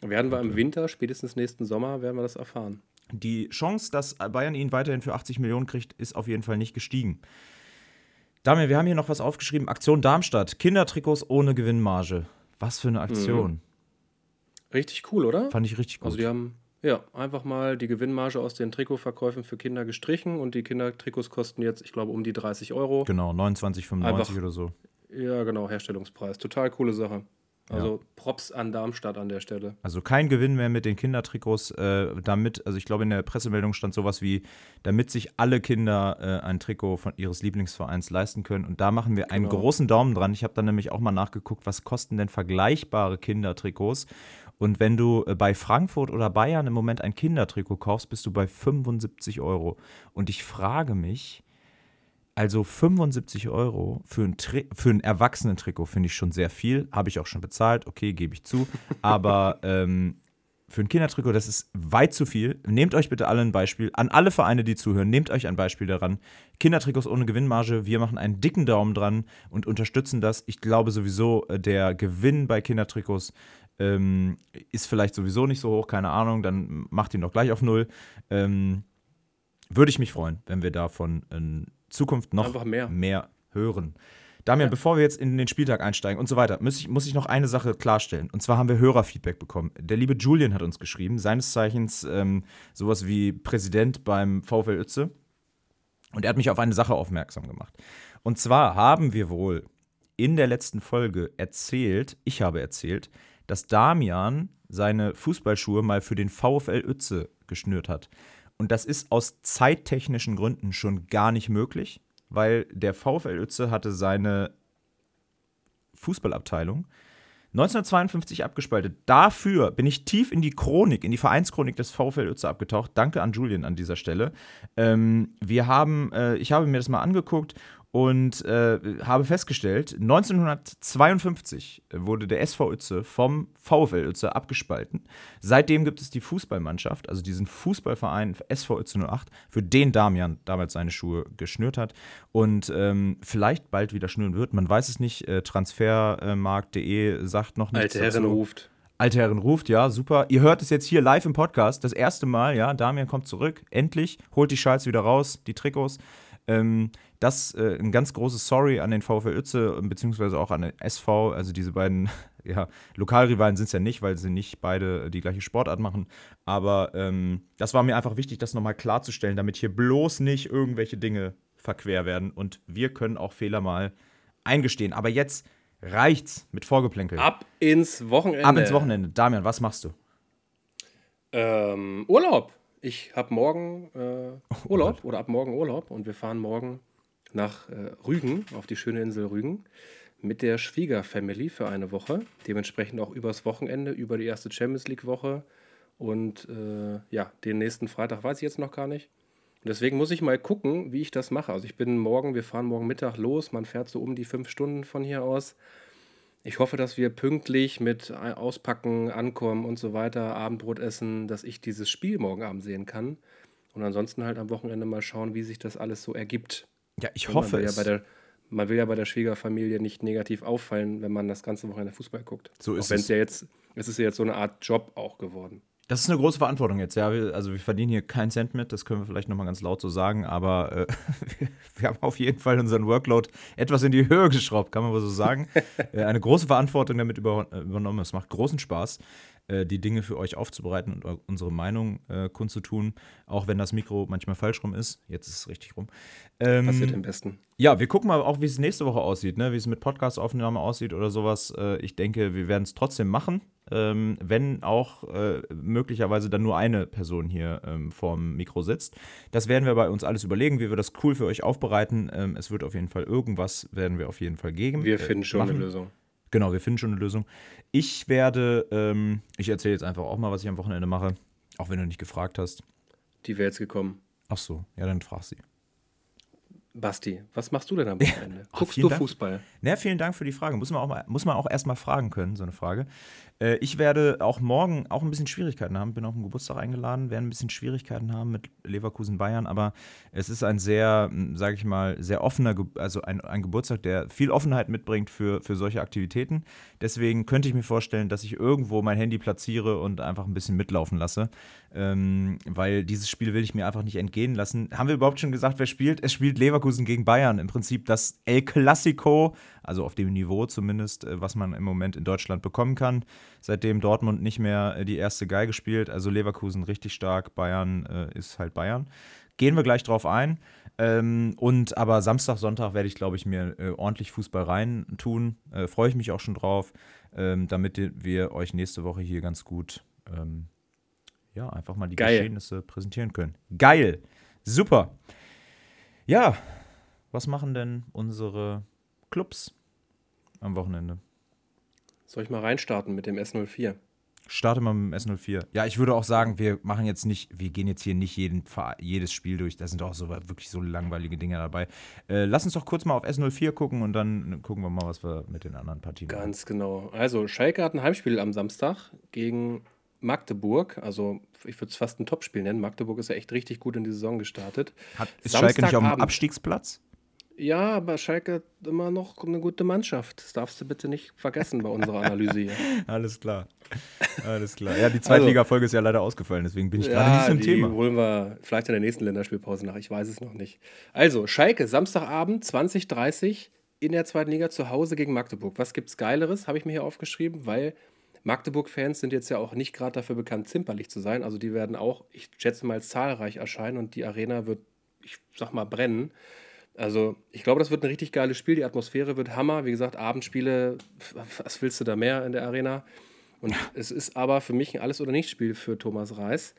Werden wir im Winter, spätestens nächsten Sommer, werden wir das erfahren. Die Chance, dass Bayern ihn weiterhin für 80 Millionen kriegt, ist auf jeden Fall nicht gestiegen. Damian, wir haben hier noch was aufgeschrieben. Aktion Darmstadt. Kindertrikots ohne Gewinnmarge. Was für eine Aktion. Richtig cool, oder? Fand ich richtig gut. Also die haben ja einfach mal die Gewinnmarge aus den Trikotverkäufen für Kinder gestrichen und die Kindertrikots kosten jetzt, ich glaube, um die 30 Euro. genau, 29,95 Einfach- oder so. Ja, genau, Herstellungspreis. Total coole Sache. Also Props an Darmstadt an der Stelle. Also kein Gewinn mehr mit den Kindertrikots, äh, damit, also ich glaube in der Pressemeldung stand sowas wie, damit sich alle Kinder äh, ein Trikot von ihres Lieblingsvereins leisten können. Und da machen wir einen Genau. großen Daumen dran. Ich habe dann nämlich auch mal nachgeguckt, was kosten denn vergleichbare Kindertrikots. Und wenn du äh, bei Frankfurt oder Bayern im Moment ein Kindertrikot kaufst, bist du bei 75 Euro. Und ich frage mich, also 75 Euro für ein, Tri für ein Erwachsenentrikot finde ich schon sehr viel. Habe ich auch schon bezahlt, okay, gebe ich zu. Aber ähm, für ein Kindertrikot, das ist weit zu viel. Nehmt euch bitte alle ein Beispiel. An alle Vereine, die zuhören, nehmt euch ein Beispiel daran. Kindertrikots ohne Gewinnmarge. Wir machen einen dicken Daumen dran und unterstützen das. Ich glaube sowieso, äh, der Gewinn bei Kindertrikots ähm, ist vielleicht sowieso nicht so hoch, keine Ahnung. Dann macht ihn doch gleich auf Null. Ähm, würde ich mich freuen, wenn wir davon in Zukunft noch Einfach mehr. hören. Damian, bevor wir jetzt in den Spieltag einsteigen und so weiter, muss ich, muss ich noch eine Sache klarstellen. Und zwar haben wir Hörerfeedback bekommen. Der liebe Julian hat uns geschrieben, seines Zeichens ähm, sowas wie Präsident beim VfL Uetze. Und er hat mich auf eine Sache aufmerksam gemacht. Und zwar haben wir wohl in der letzten Folge erzählt, ich habe erzählt, dass Damian seine Fußballschuhe mal für den VfL Uetze geschnürt hat. Und das ist aus zeittechnischen Gründen schon gar nicht möglich, weil der VfL Uetze hatte seine Fußballabteilung 1952 abgespaltet. Dafür bin ich tief in die Chronik, in die Vereinschronik des VfL Uetze abgetaucht. Danke an Julian an dieser Stelle. Ähm, wir haben, äh, ich habe mir das mal angeguckt und äh, habe festgestellt, 1952 wurde der SV Uetze vom VfL Uetze abgespalten. Seitdem gibt es die Fußballmannschaft, also diesen Fußballverein SV Uetze 08, für den Damian damals seine Schuhe geschnürt hat und ähm, vielleicht bald wieder schnüren wird. Man weiß es nicht. Äh, Transfermarkt.de sagt noch nichts Alte Herren dazu. ruft. Alte Herren ruft, ja, super. Ihr hört es jetzt hier live im Podcast, das erste Mal, ja. Damian kommt zurück, endlich, holt die Schals wieder raus, die Trikots. Ähm, das äh, ein ganz großes Sorry an den VfL Uetze, beziehungsweise auch an den SV, also diese beiden, ja, Lokalrivalen sind es ja nicht, weil sie nicht beide die gleiche Sportart machen. Aber ähm, das war mir einfach wichtig, das nochmal klarzustellen, damit hier bloß nicht irgendwelche Dinge verquer werden. Und wir können auch Fehler mal eingestehen. Aber jetzt reicht's mit Vorgeplänkel. Ab ins Wochenende. Ab ins Wochenende. Damian, was machst du? Ähm, Urlaub. Ich habe morgen äh, Urlaub oder ab morgen Urlaub und wir fahren morgen nach äh, Rügen, auf die schöne Insel Rügen, mit der Schwiegerfamily für eine Woche. Dementsprechend auch übers Wochenende, über die erste Champions League-Woche. Und äh, ja, den nächsten Freitag weiß ich jetzt noch gar nicht. Und deswegen muss ich mal gucken, wie ich das mache. Also ich bin morgen, wir fahren morgen Mittag los. Man fährt so um die fünf Stunden von hier aus. Ich hoffe, dass wir pünktlich mit Auspacken, Ankommen und so weiter, Abendbrot essen, dass ich dieses Spiel morgen Abend sehen kann. Und ansonsten halt am Wochenende mal schauen, wie sich das alles so ergibt. Ja, ich hoffe es. Ja bei der, man will ja bei der Schwiegerfamilie nicht negativ auffallen, wenn man das ganze Wochenende Fußball guckt. So ist auch wenn es. ja jetzt, es ist ja jetzt so eine Art Job auch geworden. Das ist eine große Verantwortung jetzt, ja. Wir, also wir verdienen hier keinen Cent mit, das können wir vielleicht nochmal ganz laut so sagen, aber äh, wir haben auf jeden Fall unseren Workload etwas in die Höhe geschraubt, kann man wohl so sagen. äh, eine große Verantwortung damit über, äh, übernommen. Es macht großen Spaß, die Dinge für euch aufzubereiten und unsere Meinung äh, kundzutun, auch wenn das Mikro manchmal falsch rum ist. Jetzt ist es richtig rum. Ähm, Passiert am besten. Ja, wir gucken mal auch, wie es nächste Woche aussieht, ne? wie es mit Podcast-Aufnahme aussieht oder sowas. Äh, ich denke, wir werden es trotzdem machen ähm, wenn auch äh, möglicherweise dann nur eine Person hier ähm, vorm Mikro sitzt. Das werden wir bei uns alles überlegen, wie wir das cool für euch aufbereiten. Ähm, es wird auf jeden Fall irgendwas, werden wir auf jeden Fall geben. Wir äh, finden schon machen. eine Lösung. Genau, wir finden schon eine Lösung. Ich werde, ähm, ich erzähle jetzt einfach auch mal, was ich am Wochenende mache, auch wenn du nicht gefragt hast. Die wäre jetzt gekommen. Ach so, ja, dann frag sie. Basti, was machst du denn am Wochenende? Guckst du Dank. Fußball? Na, vielen Dank für die Frage. Muss man auch, mal, muss man auch erstmal fragen können, so eine Frage. Äh, ich werde auch morgen auch ein bisschen Schwierigkeiten haben. Bin auf den Geburtstag eingeladen, werde ein bisschen Schwierigkeiten haben mit Leverkusen Bayern, aber es ist ein sehr, sage ich mal, sehr offener, also ein, ein Geburtstag, der viel Offenheit mitbringt für, für solche Aktivitäten. Deswegen könnte ich mir vorstellen, dass ich irgendwo mein Handy platziere und einfach ein bisschen mitlaufen lasse, ähm, weil dieses Spiel will ich mir einfach nicht entgehen lassen. Haben wir überhaupt schon gesagt, wer spielt? Es spielt Leverkusen gegen Bayern. Im Prinzip das El Clasico, also auf dem Niveau zumindest, äh, was man im Moment in Deutschland bekommen kann seitdem Dortmund nicht mehr äh, die erste Geige spielt. Also Leverkusen richtig stark, Bayern äh, ist halt Bayern. Gehen wir gleich drauf ein. Ähm, und aber Samstag, Sonntag werde ich, glaube ich, mir äh, ordentlich Fußball rein tun. Äh, Freue ich mich auch schon drauf, ähm, damit wir euch nächste Woche hier ganz gut ähm, ja, einfach mal die Geil. Geschehnisse präsentieren können. Geil! Super! Ja, was machen denn unsere Clubs am Wochenende? Soll ich mal reinstarten mit dem S04? Starte mal mit dem S04. Ja, ich würde auch sagen, wir machen jetzt nicht, wir gehen jetzt hier nicht jeden, jedes Spiel durch. Da sind auch so wirklich so langweilige Dinge dabei. Äh, lass uns doch kurz mal auf S04 gucken und dann gucken wir mal, was wir mit den anderen Partien machen. Ganz genau. Also, Schalke hat ein Heimspiel am Samstag gegen Magdeburg. Also, ich würde es fast ein Topspiel nennen. Magdeburg ist ja echt richtig gut in die Saison gestartet. Hat, ist Schalke nicht auf dem Abstiegsplatz? Ja, aber Schalke hat immer noch eine gute Mannschaft. Das darfst du bitte nicht vergessen bei unserer Analyse hier. Alles klar. Alles klar. Ja, die Zweitliga-Folge also, ist ja leider ausgefallen, deswegen bin ich ja, gerade nicht im die Thema. holen wir vielleicht in der nächsten Länderspielpause nach. Ich weiß es noch nicht. Also, Schalke, Samstagabend, 20.30 in der zweiten Liga zu Hause gegen Magdeburg. Was gibt's Geileres, habe ich mir hier aufgeschrieben, weil Magdeburg-Fans sind jetzt ja auch nicht gerade dafür bekannt, zimperlich zu sein. Also, die werden auch, ich schätze mal, zahlreich erscheinen und die Arena wird, ich sag mal, brennen. Also, ich glaube, das wird ein richtig geiles Spiel. Die Atmosphäre wird Hammer. Wie gesagt, Abendspiele, was willst du da mehr in der Arena? Und es ist aber für mich ein Alles- oder Nicht-Spiel für Thomas Reis.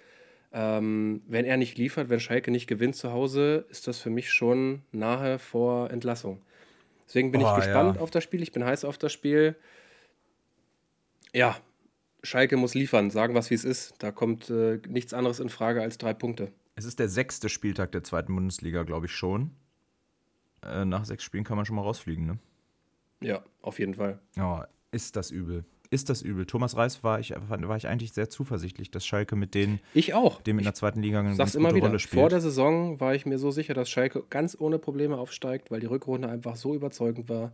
Ähm, wenn er nicht liefert, wenn Schalke nicht gewinnt zu Hause, ist das für mich schon nahe vor Entlassung. Deswegen bin oh, ich gespannt ja. auf das Spiel. Ich bin heiß auf das Spiel. Ja, Schalke muss liefern, sagen was wie es ist. Da kommt äh, nichts anderes in Frage als drei Punkte. Es ist der sechste Spieltag der zweiten Bundesliga, glaube ich schon äh, nach sechs Spielen kann man schon mal rausfliegen, ne? Ja, auf jeden Fall. Oh, ist das übel. Ist das übel. Thomas Reis war ich, war ich eigentlich sehr zuversichtlich, dass Schalke mit denen, ich auch. dem in der zweiten Liga eine ganz immer gute wieder. Rolle spielt. Vor der Saison war ich mir so sicher, dass Schalke ganz ohne Probleme aufsteigt, weil die Rückrunde einfach so überzeugend war.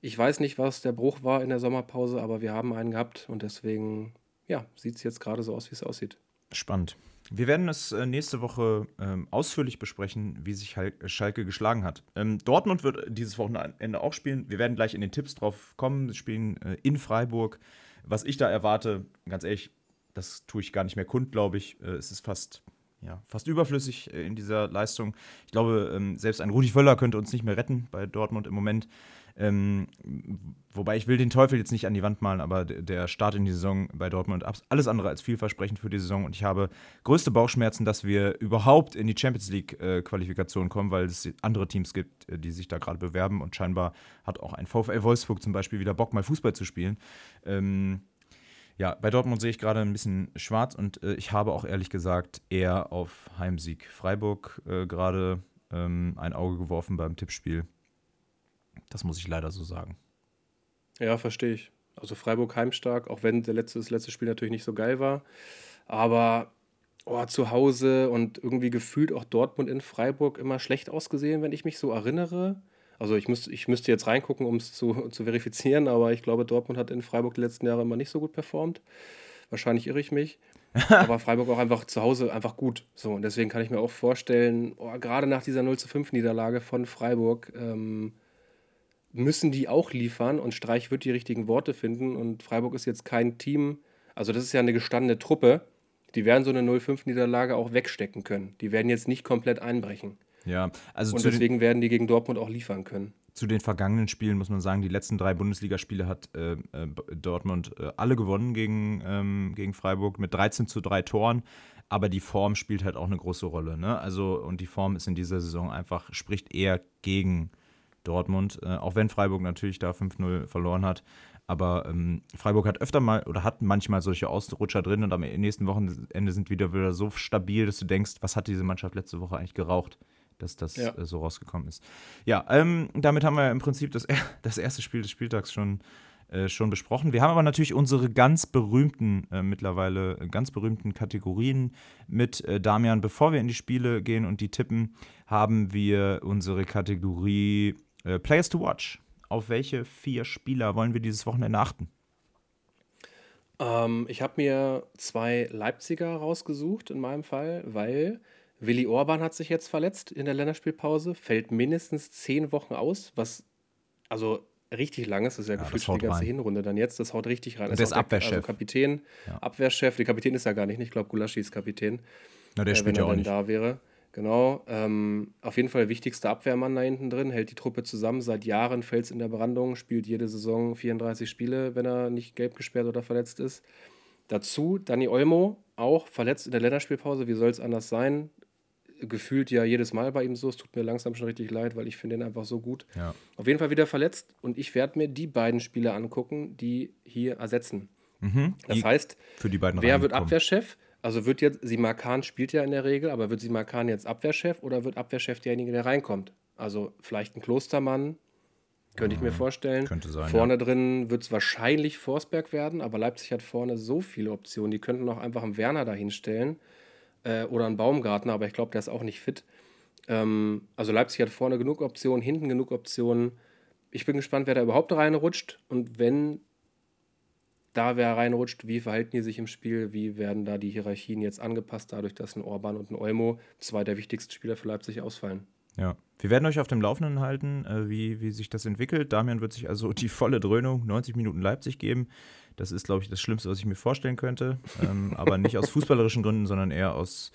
Ich weiß nicht, was der Bruch war in der Sommerpause, aber wir haben einen gehabt und deswegen, ja, sieht es jetzt gerade so aus, wie es aussieht. Spannend. Wir werden es äh, nächste Woche ähm, ausführlich besprechen, wie sich Schalke geschlagen hat. Ähm, Dortmund wird dieses Wochenende auch spielen. Wir werden gleich in den Tipps drauf kommen. Sie spielen äh, in Freiburg. Was ich da erwarte, ganz ehrlich, das tue ich gar nicht mehr kund, glaube ich. Äh, es ist fast, ja, fast überflüssig in dieser Leistung. Ich glaube, ähm, selbst ein Rudi Völler könnte uns nicht mehr retten bei Dortmund im Moment. Ähm, wobei ich will den Teufel jetzt nicht an die Wand malen, aber der Start in die Saison bei Dortmund alles andere als vielversprechend für die Saison und ich habe größte Bauchschmerzen, dass wir überhaupt in die Champions League äh, Qualifikation kommen, weil es andere Teams gibt, äh, die sich da gerade bewerben und scheinbar hat auch ein VfL Wolfsburg zum Beispiel wieder Bock mal Fußball zu spielen. Ähm, ja, bei Dortmund sehe ich gerade ein bisschen schwarz und äh, ich habe auch ehrlich gesagt eher auf Heimsieg Freiburg äh, gerade ähm, ein Auge geworfen beim Tippspiel. Das muss ich leider so sagen. Ja, verstehe ich. Also Freiburg heimstark, auch wenn der letzte, das letzte Spiel natürlich nicht so geil war. Aber oh, zu Hause und irgendwie gefühlt auch Dortmund in Freiburg immer schlecht ausgesehen, wenn ich mich so erinnere. Also ich, müsst, ich müsste jetzt reingucken, um es zu, zu verifizieren, aber ich glaube, Dortmund hat in Freiburg die letzten Jahre immer nicht so gut performt. Wahrscheinlich irre ich mich. aber Freiburg auch einfach zu Hause einfach gut. So, und deswegen kann ich mir auch vorstellen, oh, gerade nach dieser 0 zu 5 Niederlage von Freiburg, ähm, müssen die auch liefern und Streich wird die richtigen Worte finden. Und Freiburg ist jetzt kein Team, also das ist ja eine gestandene Truppe, die werden so eine 0-5-Niederlage auch wegstecken können. Die werden jetzt nicht komplett einbrechen. Ja, also und deswegen werden die gegen Dortmund auch liefern können. Zu den vergangenen Spielen muss man sagen, die letzten drei Bundesligaspiele hat äh, äh, Dortmund äh, alle gewonnen gegen, ähm, gegen Freiburg mit 13 zu 3 Toren. Aber die Form spielt halt auch eine große Rolle. Ne? Also, und die Form ist in dieser Saison einfach, spricht eher gegen Dortmund. Äh, auch wenn Freiburg natürlich da 5-0 verloren hat. Aber ähm, Freiburg hat öfter mal oder hat manchmal solche Ausrutscher drin und am nächsten Wochenende sind wieder wieder so stabil, dass du denkst, was hat diese Mannschaft letzte Woche eigentlich geraucht, dass das ja. äh, so rausgekommen ist. Ja, ähm, damit haben wir im Prinzip das, das erste Spiel des Spieltags schon, äh, schon besprochen. Wir haben aber natürlich unsere ganz berühmten, äh, mittlerweile ganz berühmten Kategorien mit äh, Damian. Bevor wir in die Spiele gehen und die tippen, haben wir unsere Kategorie äh, Players to Watch auf welche vier Spieler wollen wir dieses Wochenende achten? Ähm, ich habe mir zwei Leipziger rausgesucht in meinem Fall, weil Willi Orban hat sich jetzt verletzt in der Länderspielpause, fällt mindestens zehn Wochen aus, was also richtig lang ist. Das ist ja, ja gefühlt die ganze rein. Hinrunde dann jetzt. Das haut richtig rein. Das der ist Abwehrchef. Also Kapitän, ja. Abwehrchef. Der Kapitän ist ja gar nicht. Ich glaube, Gulaschi ist Kapitän. Na, der äh, spielt ja auch nicht. da wäre. Genau, ähm, auf jeden Fall wichtigster Abwehrmann da hinten drin, hält die Truppe zusammen. Seit Jahren fällt es in der Brandung, spielt jede Saison 34 Spiele, wenn er nicht gelb gesperrt oder verletzt ist. Dazu Dani Olmo, auch verletzt in der Länderspielpause. Wie soll es anders sein? Gefühlt ja jedes Mal bei ihm so. Es tut mir langsam schon richtig leid, weil ich finde ihn einfach so gut. Ja. Auf jeden Fall wieder verletzt und ich werde mir die beiden Spiele angucken, die hier ersetzen. Mhm. Das heißt, für die beiden wer wird Abwehrchef? Also wird jetzt, Simakan spielt ja in der Regel, aber wird Simakan jetzt Abwehrchef oder wird Abwehrchef derjenige, der reinkommt? Also vielleicht ein Klostermann, könnte ich mir vorstellen. Könnte sein. Vorne ja. drin wird es wahrscheinlich Forsberg werden, aber Leipzig hat vorne so viele Optionen. Die könnten auch einfach einen Werner dahinstellen äh, oder einen Baumgartner, aber ich glaube, der ist auch nicht fit. Ähm, also Leipzig hat vorne genug Optionen, hinten genug Optionen. Ich bin gespannt, wer da überhaupt reinrutscht und wenn da wer reinrutscht, wie verhalten die sich im Spiel, wie werden da die Hierarchien jetzt angepasst, dadurch, dass ein Orban und ein Olmo, zwei der wichtigsten Spieler für Leipzig, ausfallen. Ja, wir werden euch auf dem Laufenden halten, äh, wie, wie sich das entwickelt. Damian wird sich also die volle Dröhnung, 90 Minuten Leipzig geben. Das ist, glaube ich, das Schlimmste, was ich mir vorstellen könnte. Ähm, aber nicht aus fußballerischen Gründen, sondern eher aus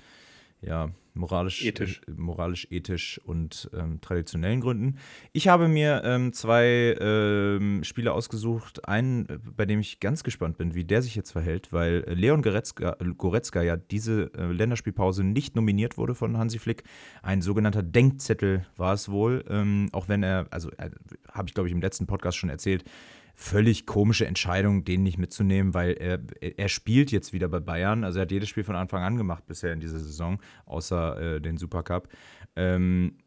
ja, moralisch, ethisch, äh, moralisch ethisch und ähm, traditionellen Gründen. Ich habe mir ähm, zwei ähm, Spiele ausgesucht. Einen, äh, bei dem ich ganz gespannt bin, wie der sich jetzt verhält, weil äh, Leon Goretzka, Goretzka ja diese äh, Länderspielpause nicht nominiert wurde von Hansi Flick. Ein sogenannter Denkzettel war es wohl, ähm, auch wenn er, also äh, habe ich glaube ich im letzten Podcast schon erzählt, völlig komische Entscheidung, den nicht mitzunehmen, weil er, er spielt jetzt wieder bei Bayern. Also er hat jedes Spiel von Anfang an gemacht bisher in dieser Saison, außer äh, den Supercup. Ähm,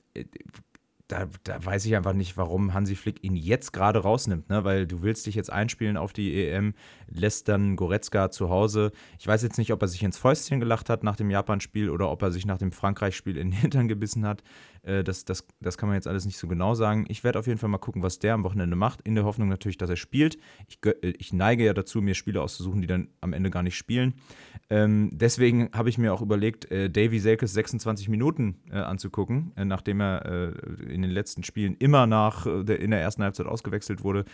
da, da, weiß ich einfach nicht, warum Hansi Flick ihn jetzt gerade rausnimmt, ne? weil du willst dich jetzt einspielen auf die EM, lässt dann Goretzka zu Hause. Ich weiß jetzt nicht, ob er sich ins Fäustchen gelacht hat nach dem Japan-Spiel oder ob er sich nach dem Frankreich-Spiel in den Hintern gebissen hat. Äh, das, das, das kann man jetzt alles nicht so genau sagen. Ich werde auf jeden Fall mal gucken, was der am Wochenende macht, in der Hoffnung natürlich, dass er spielt. Ich, äh, ich neige ja dazu, mir Spiele auszusuchen, die dann am Ende gar nicht spielen. Ähm, deswegen habe ich mir auch überlegt, äh, Davy Selkes 26 Minuten äh, anzugucken, äh, nachdem er in den letzten Spielen immer nach der, in der ersten Halbzeit ausgewechselt wurde.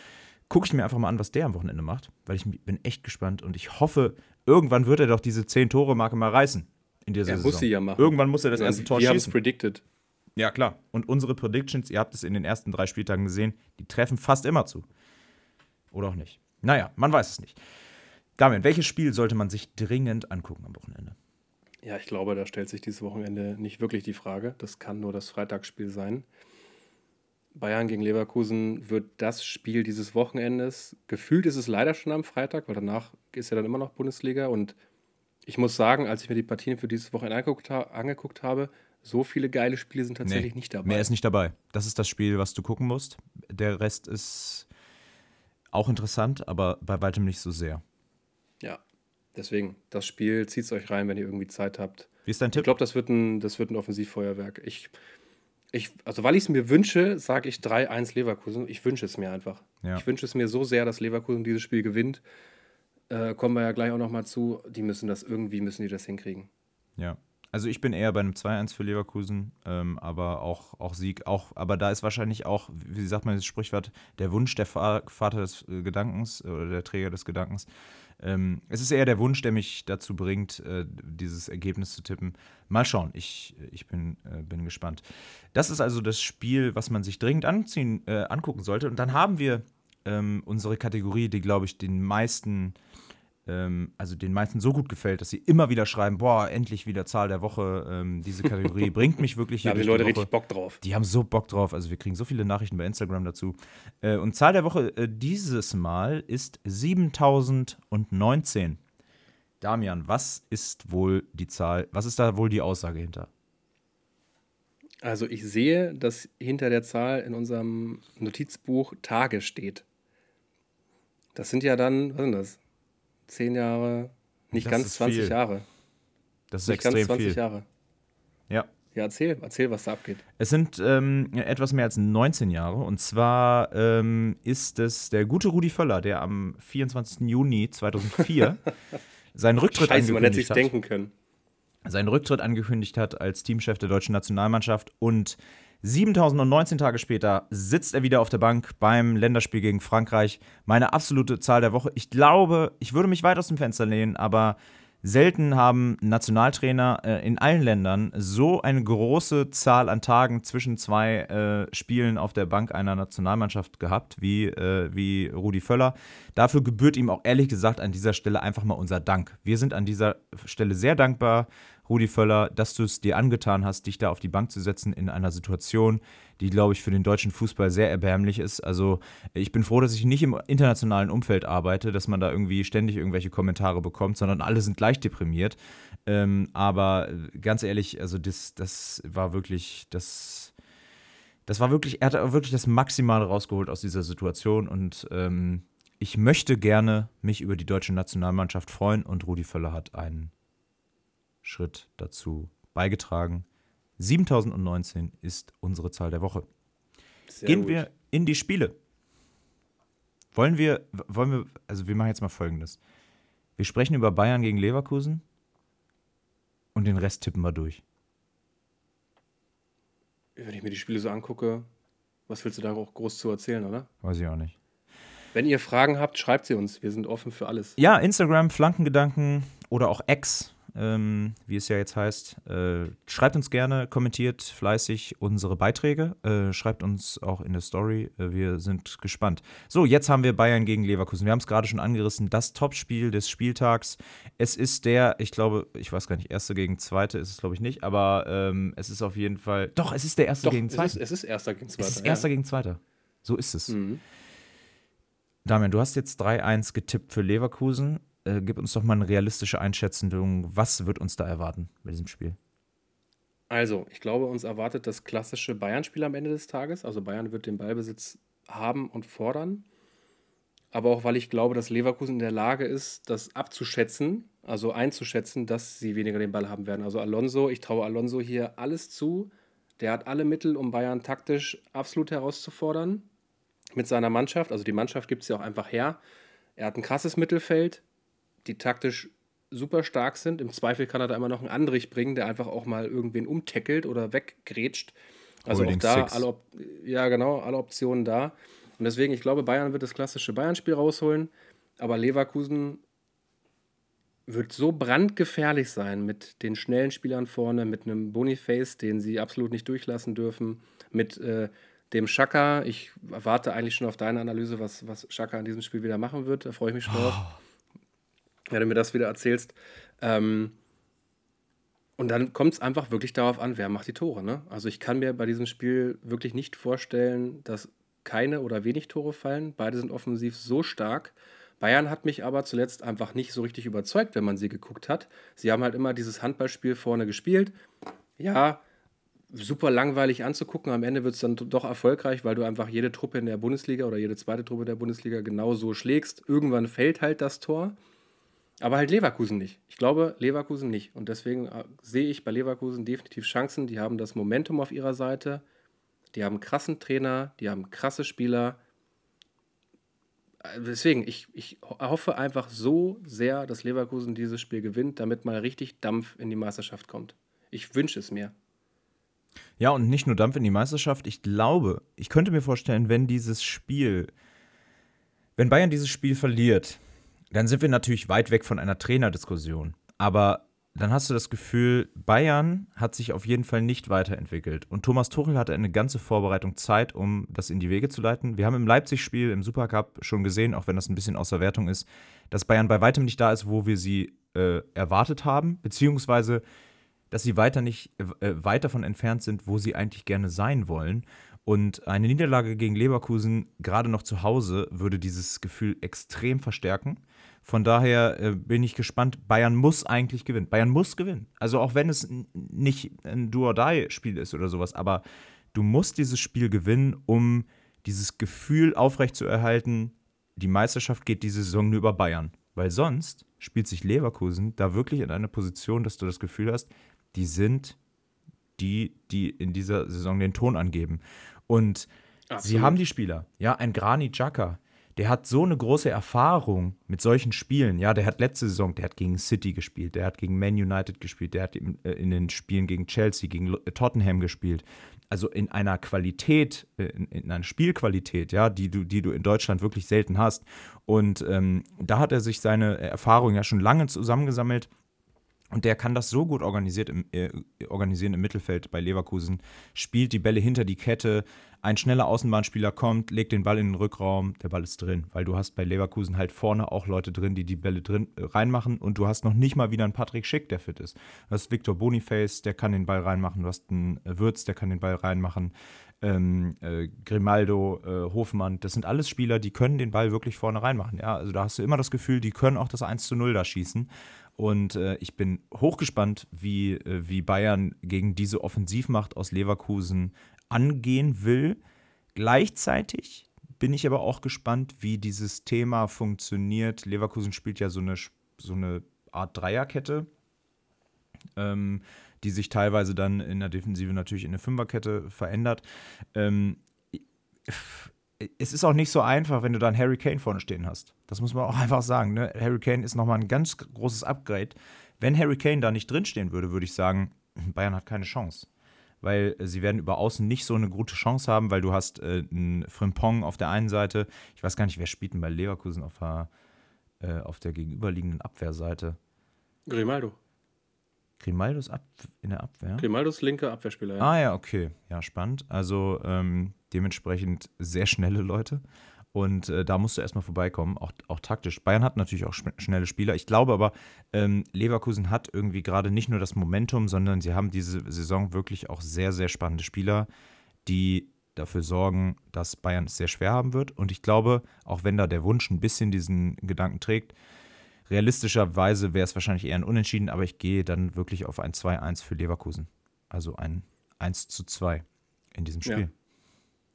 Gucke ich mir einfach mal an, was der am Wochenende macht, weil ich bin echt gespannt und ich hoffe, irgendwann wird er doch diese 10-Tore-Marke mal reißen in dieser er Saison. muss sie ja machen. Irgendwann muss er das erste Tor Wir schießen. Wir haben es predicted. Ja, klar. Und unsere Predictions, ihr habt es in den ersten drei Spieltagen gesehen, die treffen fast immer zu. Oder auch nicht. Naja, man weiß es nicht. Damian, welches Spiel sollte man sich dringend angucken am Wochenende? Ja, ich glaube, da stellt sich dieses Wochenende nicht wirklich die Frage. Das kann nur das Freitagsspiel sein. Bayern gegen Leverkusen wird das Spiel dieses Wochenendes. Gefühlt ist es leider schon am Freitag, weil danach ist ja dann immer noch Bundesliga. Und ich muss sagen, als ich mir die Partien für dieses Wochenende angeguckt, ha angeguckt habe, so viele geile Spiele sind tatsächlich nee, nicht dabei. Mehr ist nicht dabei. Das ist das Spiel, was du gucken musst. Der Rest ist auch interessant, aber bei weitem nicht so sehr. Ja, deswegen, das Spiel zieht es euch rein, wenn ihr irgendwie Zeit habt. Wie ist dein Tipp? Ich glaube, das, wird ein, das wird ein Offensivfeuerwerk. Ich, ich, also, weil ich es mir wünsche, sage ich 3-1 Leverkusen. Ich wünsche es mir einfach. Ja. Ich wünsche es mir so sehr, dass Leverkusen dieses Spiel gewinnt. äh, kommen wir ja gleich auch nochmal zu, die müssen das irgendwie, müssen die das hinkriegen. Ja. Also ich bin eher bei einem 2-1 für Leverkusen, ähm, aber auch, auch Sieg, auch, aber da ist wahrscheinlich auch, wie sagt man das Sprichwort, der Wunsch der Vater des äh, Gedankens äh, oder der Träger des Gedankens. Ähm, es ist eher der Wunsch, der mich dazu bringt, äh, dieses Ergebnis zu tippen. Mal schauen, ich, ich bin, äh, bin gespannt. Das ist also das Spiel, was man sich dringend anziehen, äh, angucken sollte. Und dann haben wir ähm, unsere Kategorie, die, glaube ich, den meisten ähm, also den meisten so gut gefällt, dass sie immer wieder schreiben, boah, endlich wieder Zahl der Woche. Ähm, diese Kategorie bringt mich wirklich hier. Da haben die Leute die richtig Bock drauf. Die haben so Bock drauf. Also wir kriegen so viele Nachrichten bei Instagram dazu. Äh, und Zahl der Woche äh, dieses Mal ist 7019. Damian, was ist wohl die Zahl, was ist da wohl die Aussage hinter? Also ich sehe, dass hinter der Zahl in unserem Notizbuch Tage steht. Das sind ja dann, was sind das? Zehn Jahre, nicht das ganz 20 viel. Jahre. Das ist nicht extrem ganz 20 viel. Jahre. Ja. Ja, erzähl, erzähl, was da abgeht. Es sind ähm, etwas mehr als 19 Jahre. Und zwar ähm, ist es der gute Rudi Völler, der am 24. Juni 2004 seinen Rücktritt Scheiße, angekündigt man hätte sich hat. denken können. Seinen Rücktritt angekündigt hat als Teamchef der deutschen Nationalmannschaft und 7019 Tage später sitzt er wieder auf der Bank beim Länderspiel gegen Frankreich. Meine absolute Zahl der Woche. Ich glaube, ich würde mich weit aus dem Fenster lehnen, aber selten haben Nationaltrainer äh, in allen Ländern so eine große Zahl an Tagen zwischen zwei äh, Spielen auf der Bank einer Nationalmannschaft gehabt, wie, äh, wie Rudi Völler. Dafür gebührt ihm auch ehrlich gesagt an dieser Stelle einfach mal unser Dank. Wir sind an dieser Stelle sehr dankbar Rudi Völler, dass du es dir angetan hast, dich da auf die Bank zu setzen in einer Situation, die, glaube ich, für den deutschen Fußball sehr erbärmlich ist. Also ich bin froh, dass ich nicht im internationalen Umfeld arbeite, dass man da irgendwie ständig irgendwelche Kommentare bekommt, sondern alle sind gleich deprimiert. Ähm, aber ganz ehrlich, also das, das war wirklich das. Das war wirklich, er hat wirklich das Maximale rausgeholt aus dieser Situation und ähm, ich möchte gerne mich über die deutsche Nationalmannschaft freuen und Rudi Völler hat einen Schritt dazu beigetragen. 7019 ist unsere Zahl der Woche. Sehr Gehen gut. wir in die Spiele. Wollen wir, wollen wir, also wir machen jetzt mal folgendes. Wir sprechen über Bayern gegen Leverkusen und den Rest tippen wir durch. Wenn ich mir die Spiele so angucke, was willst du da auch groß zu erzählen, oder? Weiß ich auch nicht. Wenn ihr Fragen habt, schreibt sie uns. Wir sind offen für alles. Ja, Instagram, Flankengedanken oder auch X ähm, wie es ja jetzt heißt. Äh, schreibt uns gerne, kommentiert fleißig unsere Beiträge, äh, schreibt uns auch in der Story. Äh, wir sind gespannt. So, jetzt haben wir Bayern gegen Leverkusen. Wir haben es gerade schon angerissen. Das Topspiel des Spieltags. Es ist der, ich glaube, ich weiß gar nicht, erste gegen zweite ist es, glaube ich, nicht, aber ähm, es ist auf jeden Fall. Doch, es ist der erste Doch, gegen zweite. Es ist, es ist erster gegen zweiter. Es ist erster ja. gegen zweiter. So ist es. Mhm. Damian, du hast jetzt 3-1 getippt für Leverkusen äh, gib uns doch mal eine realistische Einschätzung. Was wird uns da erwarten bei diesem Spiel? Also, ich glaube, uns erwartet das klassische Bayern-Spiel am Ende des Tages. Also Bayern wird den Ballbesitz haben und fordern. Aber auch weil ich glaube, dass Leverkusen in der Lage ist, das abzuschätzen, also einzuschätzen, dass sie weniger den Ball haben werden. Also Alonso, ich traue Alonso hier alles zu. Der hat alle Mittel, um Bayern taktisch absolut herauszufordern mit seiner Mannschaft. Also die Mannschaft gibt es ja auch einfach her. Er hat ein krasses Mittelfeld die taktisch super stark sind. Im Zweifel kann er da immer noch einen Andrich bringen, der einfach auch mal irgendwen umtackelt oder weggrätscht. Also Holding auch da, alle, ja genau, alle Optionen da. Und deswegen, ich glaube, Bayern wird das klassische Bayern-Spiel rausholen, aber Leverkusen wird so brandgefährlich sein mit den schnellen Spielern vorne, mit einem Boniface, den sie absolut nicht durchlassen dürfen, mit äh, dem Schaka. Ich warte eigentlich schon auf deine Analyse, was, was Schaka in diesem Spiel wieder machen wird. Da freue ich mich schon drauf. Oh wenn du mir das wieder erzählst. Ähm, und dann kommt es einfach wirklich darauf an, wer macht die Tore. Ne? Also ich kann mir bei diesem Spiel wirklich nicht vorstellen, dass keine oder wenig Tore fallen. Beide sind offensiv so stark. Bayern hat mich aber zuletzt einfach nicht so richtig überzeugt, wenn man sie geguckt hat. Sie haben halt immer dieses Handballspiel vorne gespielt. Ja, super langweilig anzugucken. Am Ende wird es dann doch erfolgreich, weil du einfach jede Truppe in der Bundesliga oder jede zweite Truppe der Bundesliga genau so schlägst. Irgendwann fällt halt das Tor. Aber halt Leverkusen nicht. Ich glaube, Leverkusen nicht. Und deswegen äh, sehe ich bei Leverkusen definitiv Chancen. Die haben das Momentum auf ihrer Seite. Die haben einen krassen Trainer, die haben krasse Spieler. deswegen, ich, ich hoffe einfach so sehr, dass Leverkusen dieses Spiel gewinnt, damit mal richtig Dampf in die Meisterschaft kommt. Ich wünsche es mir. Ja, und nicht nur Dampf in die Meisterschaft. Ich glaube, ich könnte mir vorstellen, wenn dieses Spiel, wenn Bayern dieses Spiel verliert, dann sind wir natürlich weit weg von einer Trainerdiskussion. Aber dann hast du das Gefühl, Bayern hat sich auf jeden Fall nicht weiterentwickelt. Und Thomas Tuchel hatte eine ganze Vorbereitung Zeit, um das in die Wege zu leiten. Wir haben im Leipzig-Spiel im Supercup schon gesehen, auch wenn das ein bisschen außer Wertung ist, dass Bayern bei weitem nicht da ist, wo wir sie äh, erwartet haben, beziehungsweise dass sie weiter nicht äh, weit davon entfernt sind, wo sie eigentlich gerne sein wollen. Und eine Niederlage gegen Leverkusen, gerade noch zu Hause, würde dieses Gefühl extrem verstärken. Von daher äh, bin ich gespannt. Bayern muss eigentlich gewinnen. Bayern muss gewinnen. Also auch wenn es nicht ein Do-or-Die-Spiel ist oder sowas, aber du musst dieses Spiel gewinnen, um dieses Gefühl aufrechtzuerhalten, die Meisterschaft geht diese Saison nur über Bayern. Weil sonst spielt sich Leverkusen da wirklich in einer Position, dass du das Gefühl hast, die sind die, die in dieser Saison den Ton angeben. Und Absolut. sie haben die Spieler. Ja, ein Grani Xhaka, der hat so eine große Erfahrung mit solchen Spielen. Ja, der hat letzte Saison, der hat gegen City gespielt, der hat gegen Man United gespielt, der hat in, äh, in den Spielen gegen Chelsea, gegen Tottenham gespielt. Also in einer Qualität, äh, in, in einer Spielqualität, ja, die du, die du in Deutschland wirklich selten hast. Und ähm, da hat er sich seine Erfahrung ja schon lange zusammengesammelt. Und der kann das so gut organisiert im, äh, organisieren im Mittelfeld bei Leverkusen, spielt die Bälle hinter die Kette, ein schneller Außenbahnspieler kommt, legt den Ball in den Rückraum, der Ball ist drin, weil du hast bei Leverkusen halt vorne auch Leute drin, die die Bälle drin äh, reinmachen. Und du hast noch nicht mal wieder einen Patrick Schick, der fit ist. Du hast Victor Boniface, der kann den Ball reinmachen, du hast einen Würz, der kann den Ball reinmachen, ähm, äh, Grimaldo, äh, Hofmann, das sind alles Spieler, die können den Ball wirklich vorne reinmachen. Ja, also da hast du immer das Gefühl, die können auch das 1 zu 0 da schießen. Und äh, ich bin hochgespannt, wie, äh, wie Bayern gegen diese Offensivmacht aus Leverkusen angehen will. Gleichzeitig bin ich aber auch gespannt, wie dieses Thema funktioniert. Leverkusen spielt ja so eine, so eine Art Dreierkette, ähm, die sich teilweise dann in der Defensive natürlich in eine Fünferkette verändert. Ähm, es ist auch nicht so einfach, wenn du dann Harry Kane vorne stehen hast. Das muss man auch einfach sagen. Ne? Harry Kane ist nochmal ein ganz großes Upgrade. Wenn Harry Kane da nicht drinstehen würde, würde ich sagen, Bayern hat keine Chance. Weil äh, sie werden über außen nicht so eine gute Chance haben, weil du hast äh, einen Frimpong auf der einen Seite. Ich weiß gar nicht, wer spielt denn bei Leverkusen auf der, äh, auf der gegenüberliegenden Abwehrseite. Grimaldo. Grimaldos Ab in der Abwehr? Grimaldos linke Abwehrspieler, ja. Ah ja, okay. Ja, spannend. Also ähm, dementsprechend sehr schnelle Leute. Und äh, da musst du erstmal vorbeikommen, auch, auch taktisch. Bayern hat natürlich auch schnelle Spieler. Ich glaube aber, ähm, Leverkusen hat irgendwie gerade nicht nur das Momentum, sondern sie haben diese Saison wirklich auch sehr, sehr spannende Spieler, die dafür sorgen, dass Bayern es sehr schwer haben wird. Und ich glaube, auch wenn da der Wunsch ein bisschen diesen Gedanken trägt, realistischerweise wäre es wahrscheinlich eher ein Unentschieden, aber ich gehe dann wirklich auf ein 2-1 für Leverkusen. Also ein 1 zu 2 in diesem Spiel. Ja.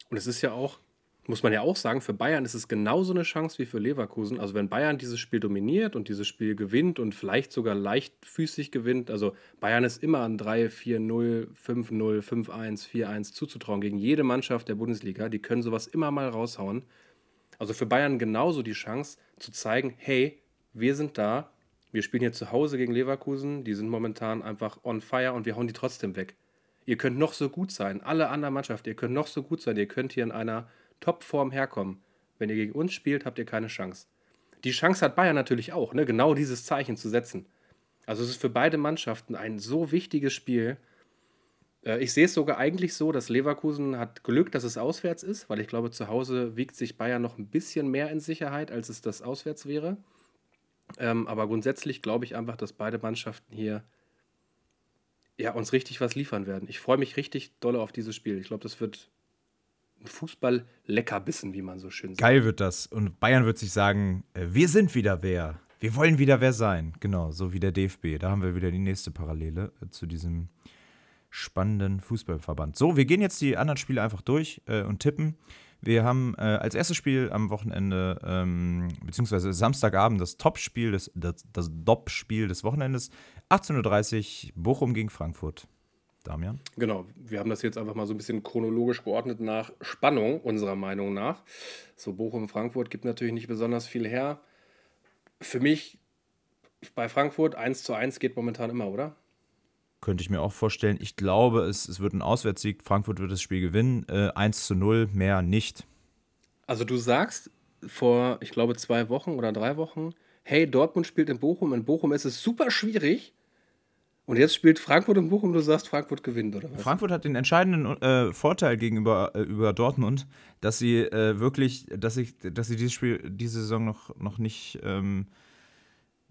Und es ist ja auch, muss man ja auch sagen, für Bayern ist es genauso eine Chance wie für Leverkusen. Also wenn Bayern dieses Spiel dominiert und dieses Spiel gewinnt und vielleicht sogar leichtfüßig gewinnt, also Bayern ist immer an 3, 4, 0, 5, 0, 5, 1, 4, 1 zuzutrauen gegen jede Mannschaft der Bundesliga. Die können sowas immer mal raushauen. Also für Bayern genauso die Chance zu zeigen, hey, wir sind da, wir spielen hier zu Hause gegen Leverkusen, die sind momentan einfach on fire und wir hauen die trotzdem weg. Ihr könnt noch so gut sein, alle anderen Mannschaften, ihr könnt noch so gut sein, ihr könnt hier in einer Topform herkommen. Wenn ihr gegen uns spielt, habt ihr keine Chance. Die Chance hat Bayern natürlich auch, ne? genau dieses Zeichen zu setzen. Also es ist für beide Mannschaften ein so wichtiges Spiel. Äh, ich sehe es sogar eigentlich so, dass Leverkusen hat Glück, dass es auswärts ist, weil ich glaube, zu Hause wiegt sich Bayern noch ein bisschen mehr in Sicherheit, als es das auswärts wäre. Ähm, aber grundsätzlich glaube ich einfach, dass beide Mannschaften hier ja, uns richtig was liefern werden. Ich freue mich richtig doll auf dieses Spiel. Ich glaube, das wird ein Fußball-Leckerbissen, wie man so schön sagt. Geil wird das. Und Bayern wird sich sagen, äh, wir sind wieder wer. Wir wollen wieder wer sein. Genau, so wie der DFB. Da haben wir wieder die nächste Parallele äh, zu diesem spannenden Fußballverband. So, wir gehen jetzt die anderen Spiele einfach durch äh, und tippen. Wir haben äh, als erstes Spiel am Wochenende, ähm, beziehungsweise Samstagabend, das Topspiel, das, das, das Dop-Spiel des Wochenendes. 18.30 Uhr, Bochum gegen Frankfurt. Damian? Genau, wir haben das jetzt einfach mal so ein bisschen chronologisch geordnet nach Spannung, unserer Meinung nach. So, Bochum-Frankfurt gibt natürlich nicht besonders viel her. Für mich bei Frankfurt 1 zu 1 geht momentan immer, oder? Könnte ich mir auch vorstellen. Ich glaube, es, es wird ein Auswärtssieg. Frankfurt wird das Spiel gewinnen. Äh, 1 zu 0, mehr nicht. Also du sagst vor, ich glaube, zwei Wochen oder drei Wochen, hey, Dortmund spielt in Bochum. In Bochum ist es super schwierig. Und jetzt spielt Frankfurt in Bochum, du sagst, Frankfurt gewinnt, oder was? Frankfurt hat den entscheidenden äh, Vorteil gegenüber äh, über Dortmund, dass sie äh, wirklich, dass ich, dass sie dieses Spiel, diese Saison noch, noch nicht, ähm,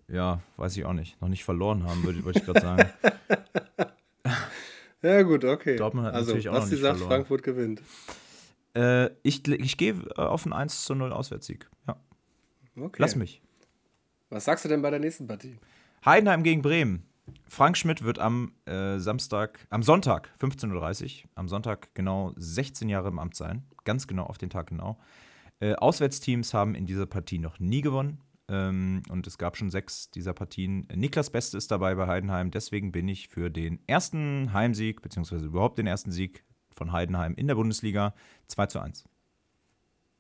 ja, weiß ich auch nicht, noch nicht verloren haben, würde würd ich gerade sagen. ja, gut, okay. Dortmund hat also, natürlich auch was noch sie nicht sagt, verloren. Frankfurt gewinnt. Äh, ich ich gehe äh, auf einen 1 zu 0 Auswärtssieg. Ja. Okay. Lass mich. Was sagst du denn bei der nächsten Partie? Heidenheim gegen Bremen. Frank Schmidt wird am äh, Samstag, am Sonntag 15.30 Uhr, am Sonntag genau 16 Jahre im Amt sein. Ganz genau auf den Tag genau. Äh, Auswärtsteams haben in dieser Partie noch nie gewonnen. Ähm, und es gab schon sechs dieser Partien. Niklas Beste ist dabei bei Heidenheim. Deswegen bin ich für den ersten Heimsieg, beziehungsweise überhaupt den ersten Sieg von Heidenheim in der Bundesliga 2 zu 1.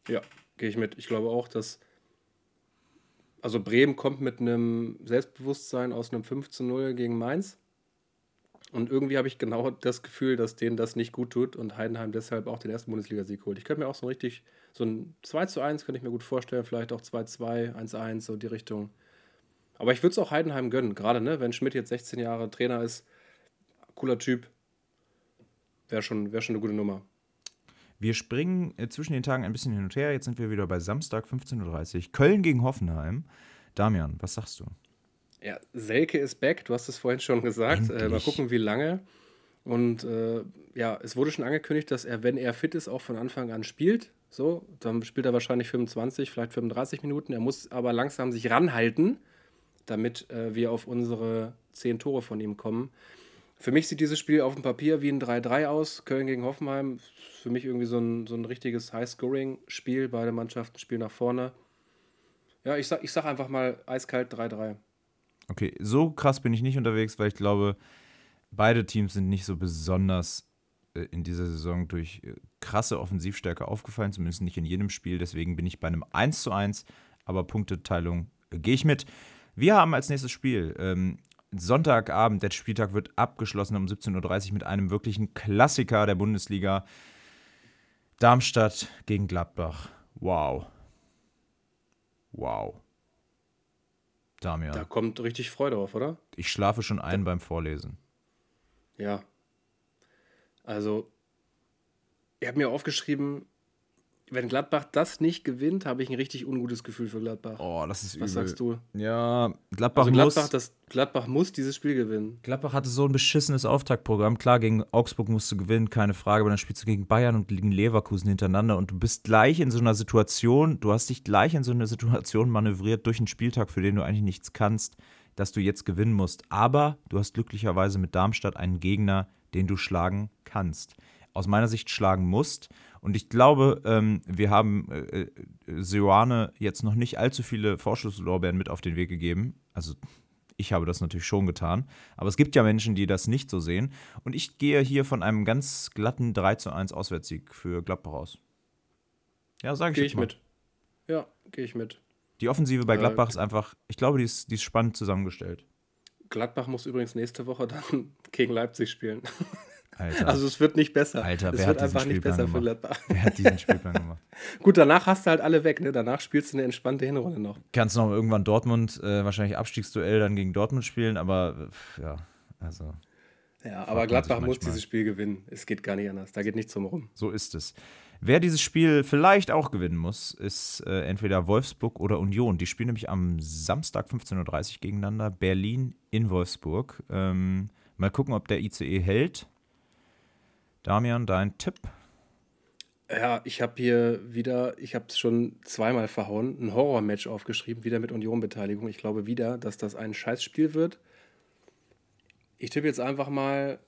Ja, gehe ich mit. Ich glaube auch, dass. Also Bremen kommt mit einem Selbstbewusstsein aus einem 5 zu 0 gegen Mainz. Und irgendwie habe ich genau das Gefühl, dass denen das nicht gut tut und Heidenheim deshalb auch den ersten Bundesligasieg holt. Ich könnte mir auch so ein richtig, so ein 2 zu 1 könnte ich mir gut vorstellen, vielleicht auch 2-2, 1-1, so die Richtung. Aber ich würde es auch Heidenheim gönnen, gerade ne, wenn Schmidt jetzt 16 Jahre Trainer ist, cooler Typ, wäre schon, wär schon eine gute Nummer. Wir springen äh, zwischen den Tagen ein bisschen hin und her. Jetzt sind wir wieder bei Samstag 15.30 Uhr. Köln gegen Hoffenheim. Damian, was sagst du? Ja, Selke ist back, du hast es vorhin schon gesagt. Äh, mal gucken, wie lange. Und äh, ja, es wurde schon angekündigt, dass er, wenn er fit ist, auch von Anfang an spielt. So, dann spielt er wahrscheinlich 25, vielleicht 35 Minuten. Er muss aber langsam sich ranhalten, damit äh, wir auf unsere 10 Tore von ihm kommen. Für mich sieht dieses Spiel auf dem Papier wie ein 3-3 aus. Köln gegen Hoffenheim. Für mich irgendwie so ein, so ein richtiges High-Scoring-Spiel. Beide Mannschaften spielen nach vorne. Ja, ich sag, ich sag einfach mal eiskalt 3-3. Okay, so krass bin ich nicht unterwegs, weil ich glaube, beide Teams sind nicht so besonders äh, in dieser Saison durch äh, krasse Offensivstärke aufgefallen, zumindest nicht in jedem Spiel. Deswegen bin ich bei einem 1 zu 1, aber Punkteteilung äh, gehe ich mit. Wir haben als nächstes Spiel ähm, Sonntagabend, der Spieltag wird abgeschlossen um 17.30 Uhr mit einem wirklichen Klassiker der Bundesliga. Darmstadt gegen Gladbach. Wow. Wow. Damian. Da kommt richtig Freude auf, oder? Ich schlafe schon ein beim Vorlesen. Ja. Also, ich habe mir aufgeschrieben, wenn Gladbach das nicht gewinnt, habe ich ein richtig ungutes Gefühl für Gladbach. Oh, das ist Was sagst du? Ja, Gladbach, Also Gladbach, muss. das, Gladbach muss dieses Spiel gewinnen. Gladbach hatte so ein beschissenes Auftaktprogramm. Klar, gegen Augsburg musst du gewinnen, keine Frage, aber dann spielst du gegen Bayern und gegen Leverkusen hintereinander und du bist gleich in so einer Situation, du hast dich gleich in so eine Situation manövriert durch einen Spieltag, für den du eigentlich nichts kannst, dass du jetzt gewinnen musst. Aber du hast glücklicherweise mit Darmstadt einen Gegner, den du schlagen kannst. Aus meiner Sicht schlagen musst. Und ich glaube, ähm, wir haben äh, äh, Seoane jetzt noch nicht allzu viele Vorschusslorbeeren mit auf den Weg gegeben. Also ich habe das natürlich schon getan. Aber es gibt ja Menschen, die das nicht so sehen. Und ich gehe hier von einem ganz glatten 3 zu 1 Auswärtssieg für Gladbach aus. Ja, sage ich Gehe ich mal. mit. Ja, gehe ich mit. Die Offensive bei Äh, Gladbach ist einfach, ich glaube, die ist, die ist spannend zusammengestellt. Gladbach muss übrigens nächste Woche dann gegen Leipzig spielen. Alter, Also es wird nicht besser. Alter, es wer wird hat diesen einfach nicht Spielplan besser für gemacht? Gladbach. wer hat diesen Spielplan gemacht? Gut, danach hast du halt alle weg, ne? Danach spielst du eine entspannte Hinrunde noch. Kannst noch irgendwann Dortmund, äh, wahrscheinlich Abstiegsduell dann gegen Dortmund spielen, aber äh, pf, ja, also Ja, aber Gladbach muss dieses Spiel gewinnen. Es geht gar nicht anders. Da geht nichts drum rum. So ist es. Wer dieses Spiel vielleicht auch gewinnen muss, ist äh, entweder Wolfsburg oder Union. Die spielen nämlich am Samstag 15.30 Uhr gegeneinander. Berlin in Wolfsburg. Ähm, mal gucken, ob der ICE hält. Damian, dein Tipp? Ja, ich habe hier wieder, ich habe es schon zweimal verhauen, ein Horrormatch aufgeschrieben, wieder mit Union-Beteiligung. Ich glaube wieder, dass das ein Scheißspiel wird. Ich tippe jetzt einfach mal,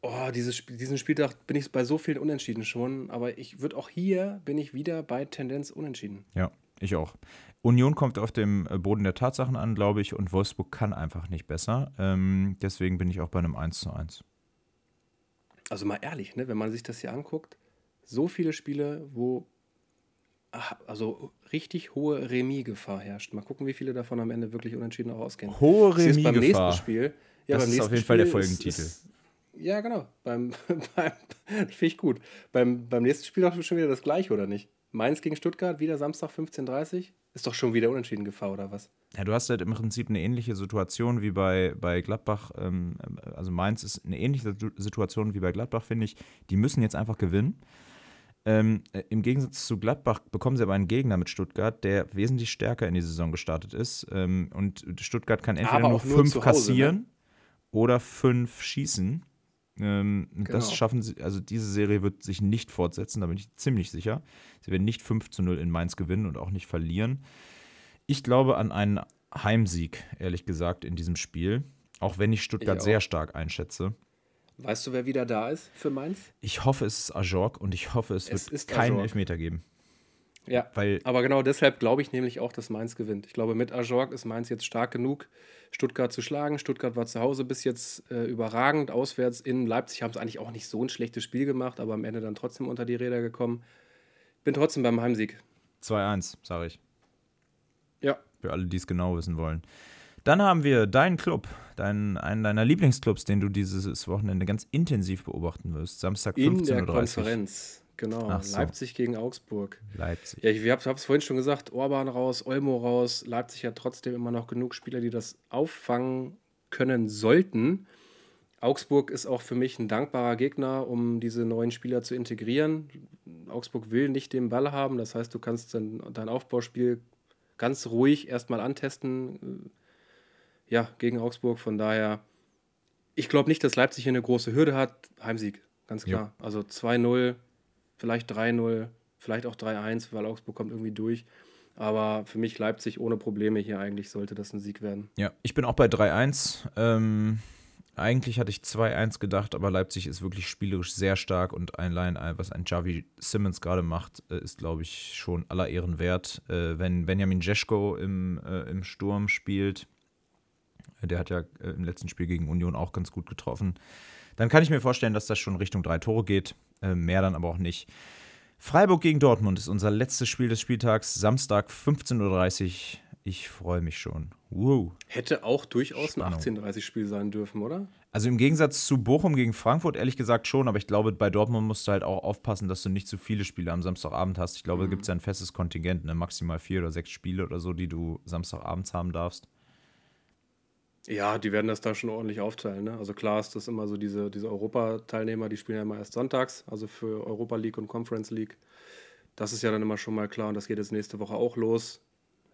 oh, dieses, diesen Spieltag bin ich bei so vielen Unentschieden schon, aber ich würde auch hier, bin ich wieder bei Tendenz Unentschieden. Ja, ich auch. Union kommt auf dem äh, Boden der Tatsachen an, glaube ich, und Wolfsburg kann einfach nicht besser. Ähm, deswegen bin ich auch bei einem 1 zu 1. also mal ehrlich, ne, wenn man sich das hier anguckt, so viele Spiele, wo ach, also richtig hohe Remis-Gefahr herrscht. Mal gucken, wie viele davon am Ende wirklich unentschieden auch ausgehen. Hohe es beim Remis-Gefahr. nächsten Spiel. Ja, Das ist auf jeden Fall der Spiel ist- Folgentitel. Ist, ja, genau. Beim, beim, Finde ich gut. Beim, beim nächsten Spiel doch schon wieder das gleiche, oder nicht? Mainz gegen Stuttgart, wieder Samstag 15.30 Uhr. Ist doch schon wieder unentschieden Gefahr, oder was? Ja, du hast halt im Prinzip eine ähnliche Situation wie bei, bei Gladbach. Ähm, also Mainz ist eine ähnliche Situ- Situation wie bei Gladbach, finde ich. Die müssen jetzt einfach gewinnen. Ähm, äh, Im Gegensatz zu Gladbach bekommen sie aber einen Gegner mit Stuttgart, der wesentlich stärker in die Saison gestartet ist. Ähm, und Stuttgart kann entweder nur nur fünf Hause, ne? kassieren oder fünf schießen. Ähm, Genau. Das schaffen sie, also diese Serie wird sich nicht fortsetzen, da bin ich ziemlich sicher. Sie werden nicht 5 zu 0 in Mainz gewinnen und auch nicht verlieren. Ich glaube an einen Heimsieg, ehrlich gesagt, in diesem Spiel. Auch wenn ich Stuttgart Ich sehr stark einschätze. Weißt du, wer wieder da ist für Mainz? Ich hoffe, es ist Ajorg und ich hoffe, es, Es wird ist keinen Ajorg. Elfmeter geben. Ja. Weil Aber genau deshalb glaube ich nämlich auch, dass Mainz gewinnt. Ich glaube, mit Ajorg ist Mainz jetzt stark genug, Stuttgart zu schlagen. Stuttgart war zu Hause bis jetzt äh, überragend. Auswärts in Leipzig haben sie eigentlich auch nicht so ein schlechtes Spiel gemacht, aber am Ende dann trotzdem unter die Räder gekommen. Bin trotzdem beim Heimsieg. 2-1, sage ich. Ja. Für alle, die es genau wissen wollen. Dann haben wir deinen Club, deinen, einen deiner Lieblingsclubs, den du dieses Wochenende ganz intensiv beobachten wirst. Samstag In der 15.30 Uhr. Konferenz. Genau. So. Leipzig gegen Augsburg. Leipzig. Ja, ich habe es vorhin schon gesagt, Orban raus, Olmo raus. Leipzig hat trotzdem immer noch genug Spieler, die das auffangen können sollten. Augsburg ist auch für mich ein dankbarer Gegner, um diese neuen Spieler zu integrieren. Augsburg will nicht den Ball haben, das heißt, du kannst dein, dein Aufbauspiel ganz ruhig erstmal antesten. äh, Ja, gegen Augsburg. Von daher, ich glaube nicht, dass Leipzig hier eine große Hürde hat. Heimsieg, ganz klar. Also 2-0, vielleicht 3-0, vielleicht auch 3-1, weil Augsburg kommt irgendwie durch. Aber für mich Leipzig ohne Probleme hier eigentlich sollte das ein Sieg werden. Ja, ich bin auch bei 3-1. Ähm, eigentlich hatte ich 2-1 gedacht, aber Leipzig ist wirklich spielerisch sehr stark und allein, äh, was ein Javi Simmons gerade macht, äh, ist, glaube ich, schon aller Ehren wert. Äh, wenn Benjamin Jeschko im, im Sturm spielt, der hat ja im letzten Spiel gegen Union auch ganz gut getroffen, dann kann ich mir vorstellen, dass das schon Richtung drei Tore geht. Mehr dann aber auch nicht. Freiburg gegen Dortmund ist unser letztes Spiel des Spieltags, Samstag 15.30 Uhr. Ich freue mich schon. Wow. Hätte auch durchaus Spannung. ein 18:30-Spiel sein dürfen, oder? Also im Gegensatz zu Bochum gegen Frankfurt ehrlich gesagt schon, aber ich glaube, bei Dortmund musst du halt auch aufpassen, dass du nicht zu viele Spiele am Samstagabend hast. Ich glaube, da gibt es ja ein festes Kontingent, ne? maximal vier oder sechs Spiele oder so, die du Samstagabends haben darfst. Ja, die werden das da schon ordentlich aufteilen. Ne? Also klar ist das immer so, diese, diese Europa-Teilnehmer, die spielen ja immer erst sonntags, also für Europa League und Conference League. Das ist ja dann immer schon mal klar und das geht jetzt nächste Woche auch los.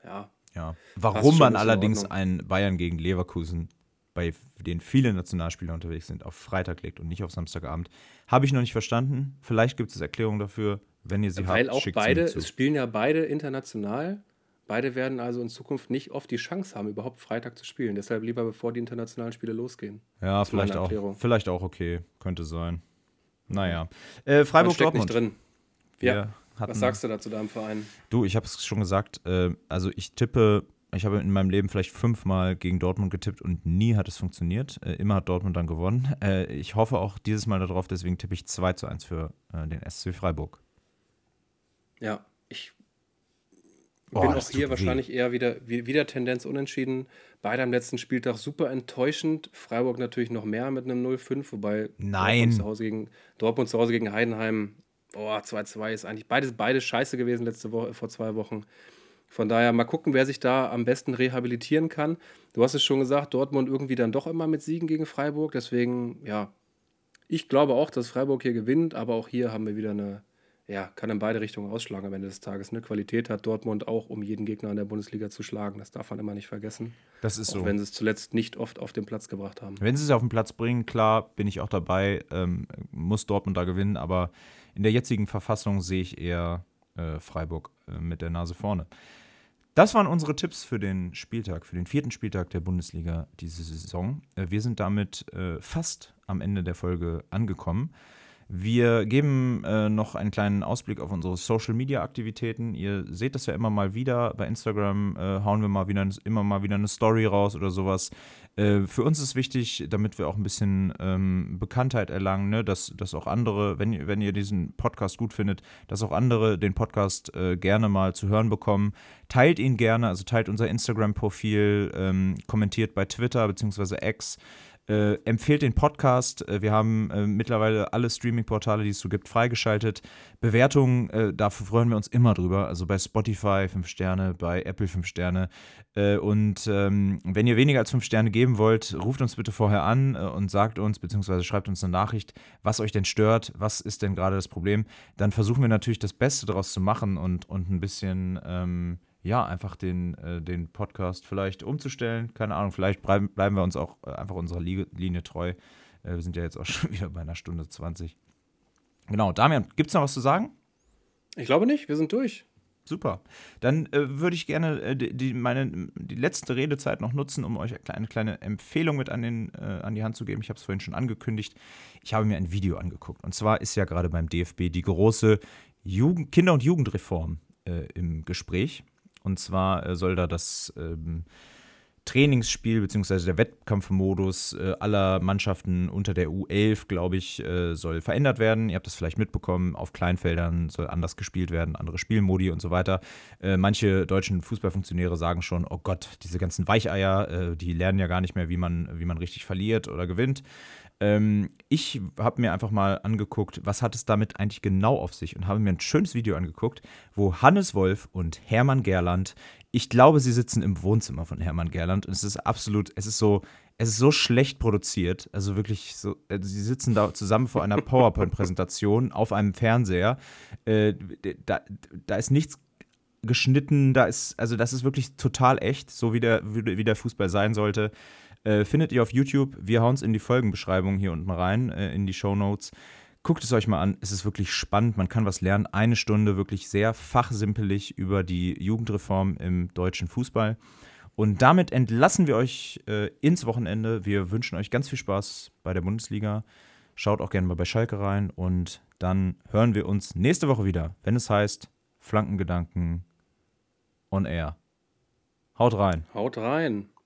Ja, Ja. Warum man allerdings ein Bayern gegen Leverkusen, bei denen viele Nationalspieler unterwegs sind, auf Freitag legt und nicht auf Samstagabend, habe ich noch nicht verstanden. Vielleicht gibt es Erklärungen dafür. Wenn ihr sie weil habt, auch schickt beide, es spielen ja beide international. Beide werden also in Zukunft nicht oft die Chance haben, überhaupt Freitag zu spielen. Deshalb lieber, bevor die internationalen Spiele losgehen. Ja, vielleicht auch, vielleicht auch okay. Könnte sein. Naja. Äh, Freiburg-Dortmund. nicht drin. Wir Ja, hatten- was sagst du da zu deinem Verein? Du, ich habe es schon gesagt, äh, also ich tippe, ich habe in meinem Leben vielleicht fünfmal gegen Dortmund getippt und nie hat es funktioniert. Äh, immer hat Dortmund dann gewonnen. Äh, ich hoffe auch dieses Mal darauf, deswegen tippe ich 2 zu 1 für äh, den SC Freiburg. Ja, ich Oh, bin auch hier weh. wahrscheinlich eher wieder, wie- wieder Tendenz unentschieden. Beide am letzten Spieltag super enttäuschend. Freiburg natürlich noch mehr mit einem 0-5, wobei Nein. Dortmund zu Hause gegen, Dortmund zu Hause gegen Heidenheim, oh, 2-2 ist eigentlich beides, beides scheiße gewesen letzte Woche, vor zwei Wochen. Von daher mal gucken, wer sich da am besten rehabilitieren kann. Du hast es schon gesagt, Dortmund irgendwie dann doch immer mit Siegen gegen Freiburg. Deswegen, ja, ich glaube auch, dass Freiburg hier gewinnt, aber auch hier haben wir wieder eine, ja, kann in beide Richtungen ausschlagen am Ende des Tages. Eine Qualität hat Dortmund auch, um jeden Gegner in der Bundesliga zu schlagen. Das darf man immer nicht vergessen. Das ist Auch so. wenn sie es zuletzt nicht oft auf den Platz gebracht haben. Wenn sie es auf den Platz bringen, klar, bin ich auch dabei, ähm, muss Dortmund da gewinnen, aber in der jetzigen Verfassung sehe ich eher äh, Freiburg äh, mit der Nase vorne. Das waren unsere Tipps für den Spieltag, für den vierten Spieltag der Bundesliga diese Saison. Äh, wir sind damit äh, fast am Ende der Folge angekommen. Wir geben äh, noch einen kleinen Ausblick auf unsere Social-Media-Aktivitäten. Ihr seht das ja immer mal wieder. Bei Instagram äh, hauen wir mal wieder, immer mal wieder eine Story raus oder sowas. Äh, für uns ist wichtig, damit wir auch ein bisschen ähm, Bekanntheit erlangen, ne? dass, dass auch andere, wenn, wenn ihr diesen Podcast gut findet, dass auch andere den Podcast äh, gerne mal zu hören bekommen. Teilt ihn gerne, also teilt unser Instagram-Profil, ähm, kommentiert bei Twitter bzw. X. Äh, empfehlt den Podcast. Äh, wir haben äh, mittlerweile alle Streaming-Portale, die es so gibt, freigeschaltet. Bewertungen, äh, dafür freuen wir uns immer drüber. Also bei Spotify 5 Sterne, bei Apple 5 Sterne. Äh, und ähm, wenn ihr weniger als 5 Sterne geben wollt, ruft uns bitte vorher an äh, und sagt uns, beziehungsweise schreibt uns eine Nachricht, was euch denn stört, was ist denn gerade das Problem. Dann versuchen wir natürlich das Beste daraus zu machen und, und ein bisschen. Ähm, ja, einfach den, äh, den Podcast vielleicht umzustellen. Keine Ahnung, vielleicht bleiben, bleiben wir uns auch äh, einfach unserer Linie treu. Äh, wir sind ja jetzt auch schon wieder bei einer Stunde 20. Genau, Damian, gibt es noch was zu sagen? Ich glaube nicht, wir sind durch. Super. Dann äh, würde ich gerne äh, die, meine, die letzte Redezeit noch nutzen, um euch eine kleine Empfehlung mit an, den, äh, an die Hand zu geben. Ich habe es vorhin schon angekündigt. Ich habe mir ein Video angeguckt. Und zwar ist ja gerade beim DFB die große Jugend Kinder- und Jugendreform äh, im Gespräch. Und zwar äh, soll da das ähm, Trainingsspiel bzw. der Wettkampfmodus äh, aller Mannschaften unter der U11, glaube ich, äh, soll verändert werden. Ihr habt das vielleicht mitbekommen, auf Kleinfeldern soll anders gespielt werden, andere Spielmodi und so weiter. Äh, manche deutschen Fußballfunktionäre sagen schon, oh Gott, diese ganzen Weicheier, äh, die lernen ja gar nicht mehr, wie man, wie man richtig verliert oder gewinnt. Ähm, ich habe mir einfach mal angeguckt, was hat es damit eigentlich genau auf sich und habe mir ein schönes Video angeguckt, wo Hannes Wolf und Hermann Gerland, ich glaube, sie sitzen im Wohnzimmer von Hermann Gerland und es ist absolut, es ist so, es ist so schlecht produziert, also wirklich so, äh, sie sitzen da zusammen vor einer PowerPoint-Präsentation auf einem Fernseher, äh, da, da ist nichts geschnitten, da ist, also das ist wirklich total echt, so wie der, wie der Fußball sein sollte. Äh, findet ihr auf YouTube. Wir hauen es in die Folgenbeschreibung hier unten rein, äh, in die Show Notes. Guckt es euch mal an. Es ist wirklich spannend. Man kann was lernen. Eine Stunde wirklich sehr fachsimpelig über die Jugendreform im deutschen Fußball. Und damit entlassen wir euch äh, ins Wochenende. Wir wünschen euch ganz viel Spaß bei der Bundesliga. Schaut auch gerne mal bei Schalke rein. Und dann hören wir uns nächste Woche wieder, wenn es heißt Flankengedanken on Air. Haut rein. Haut rein.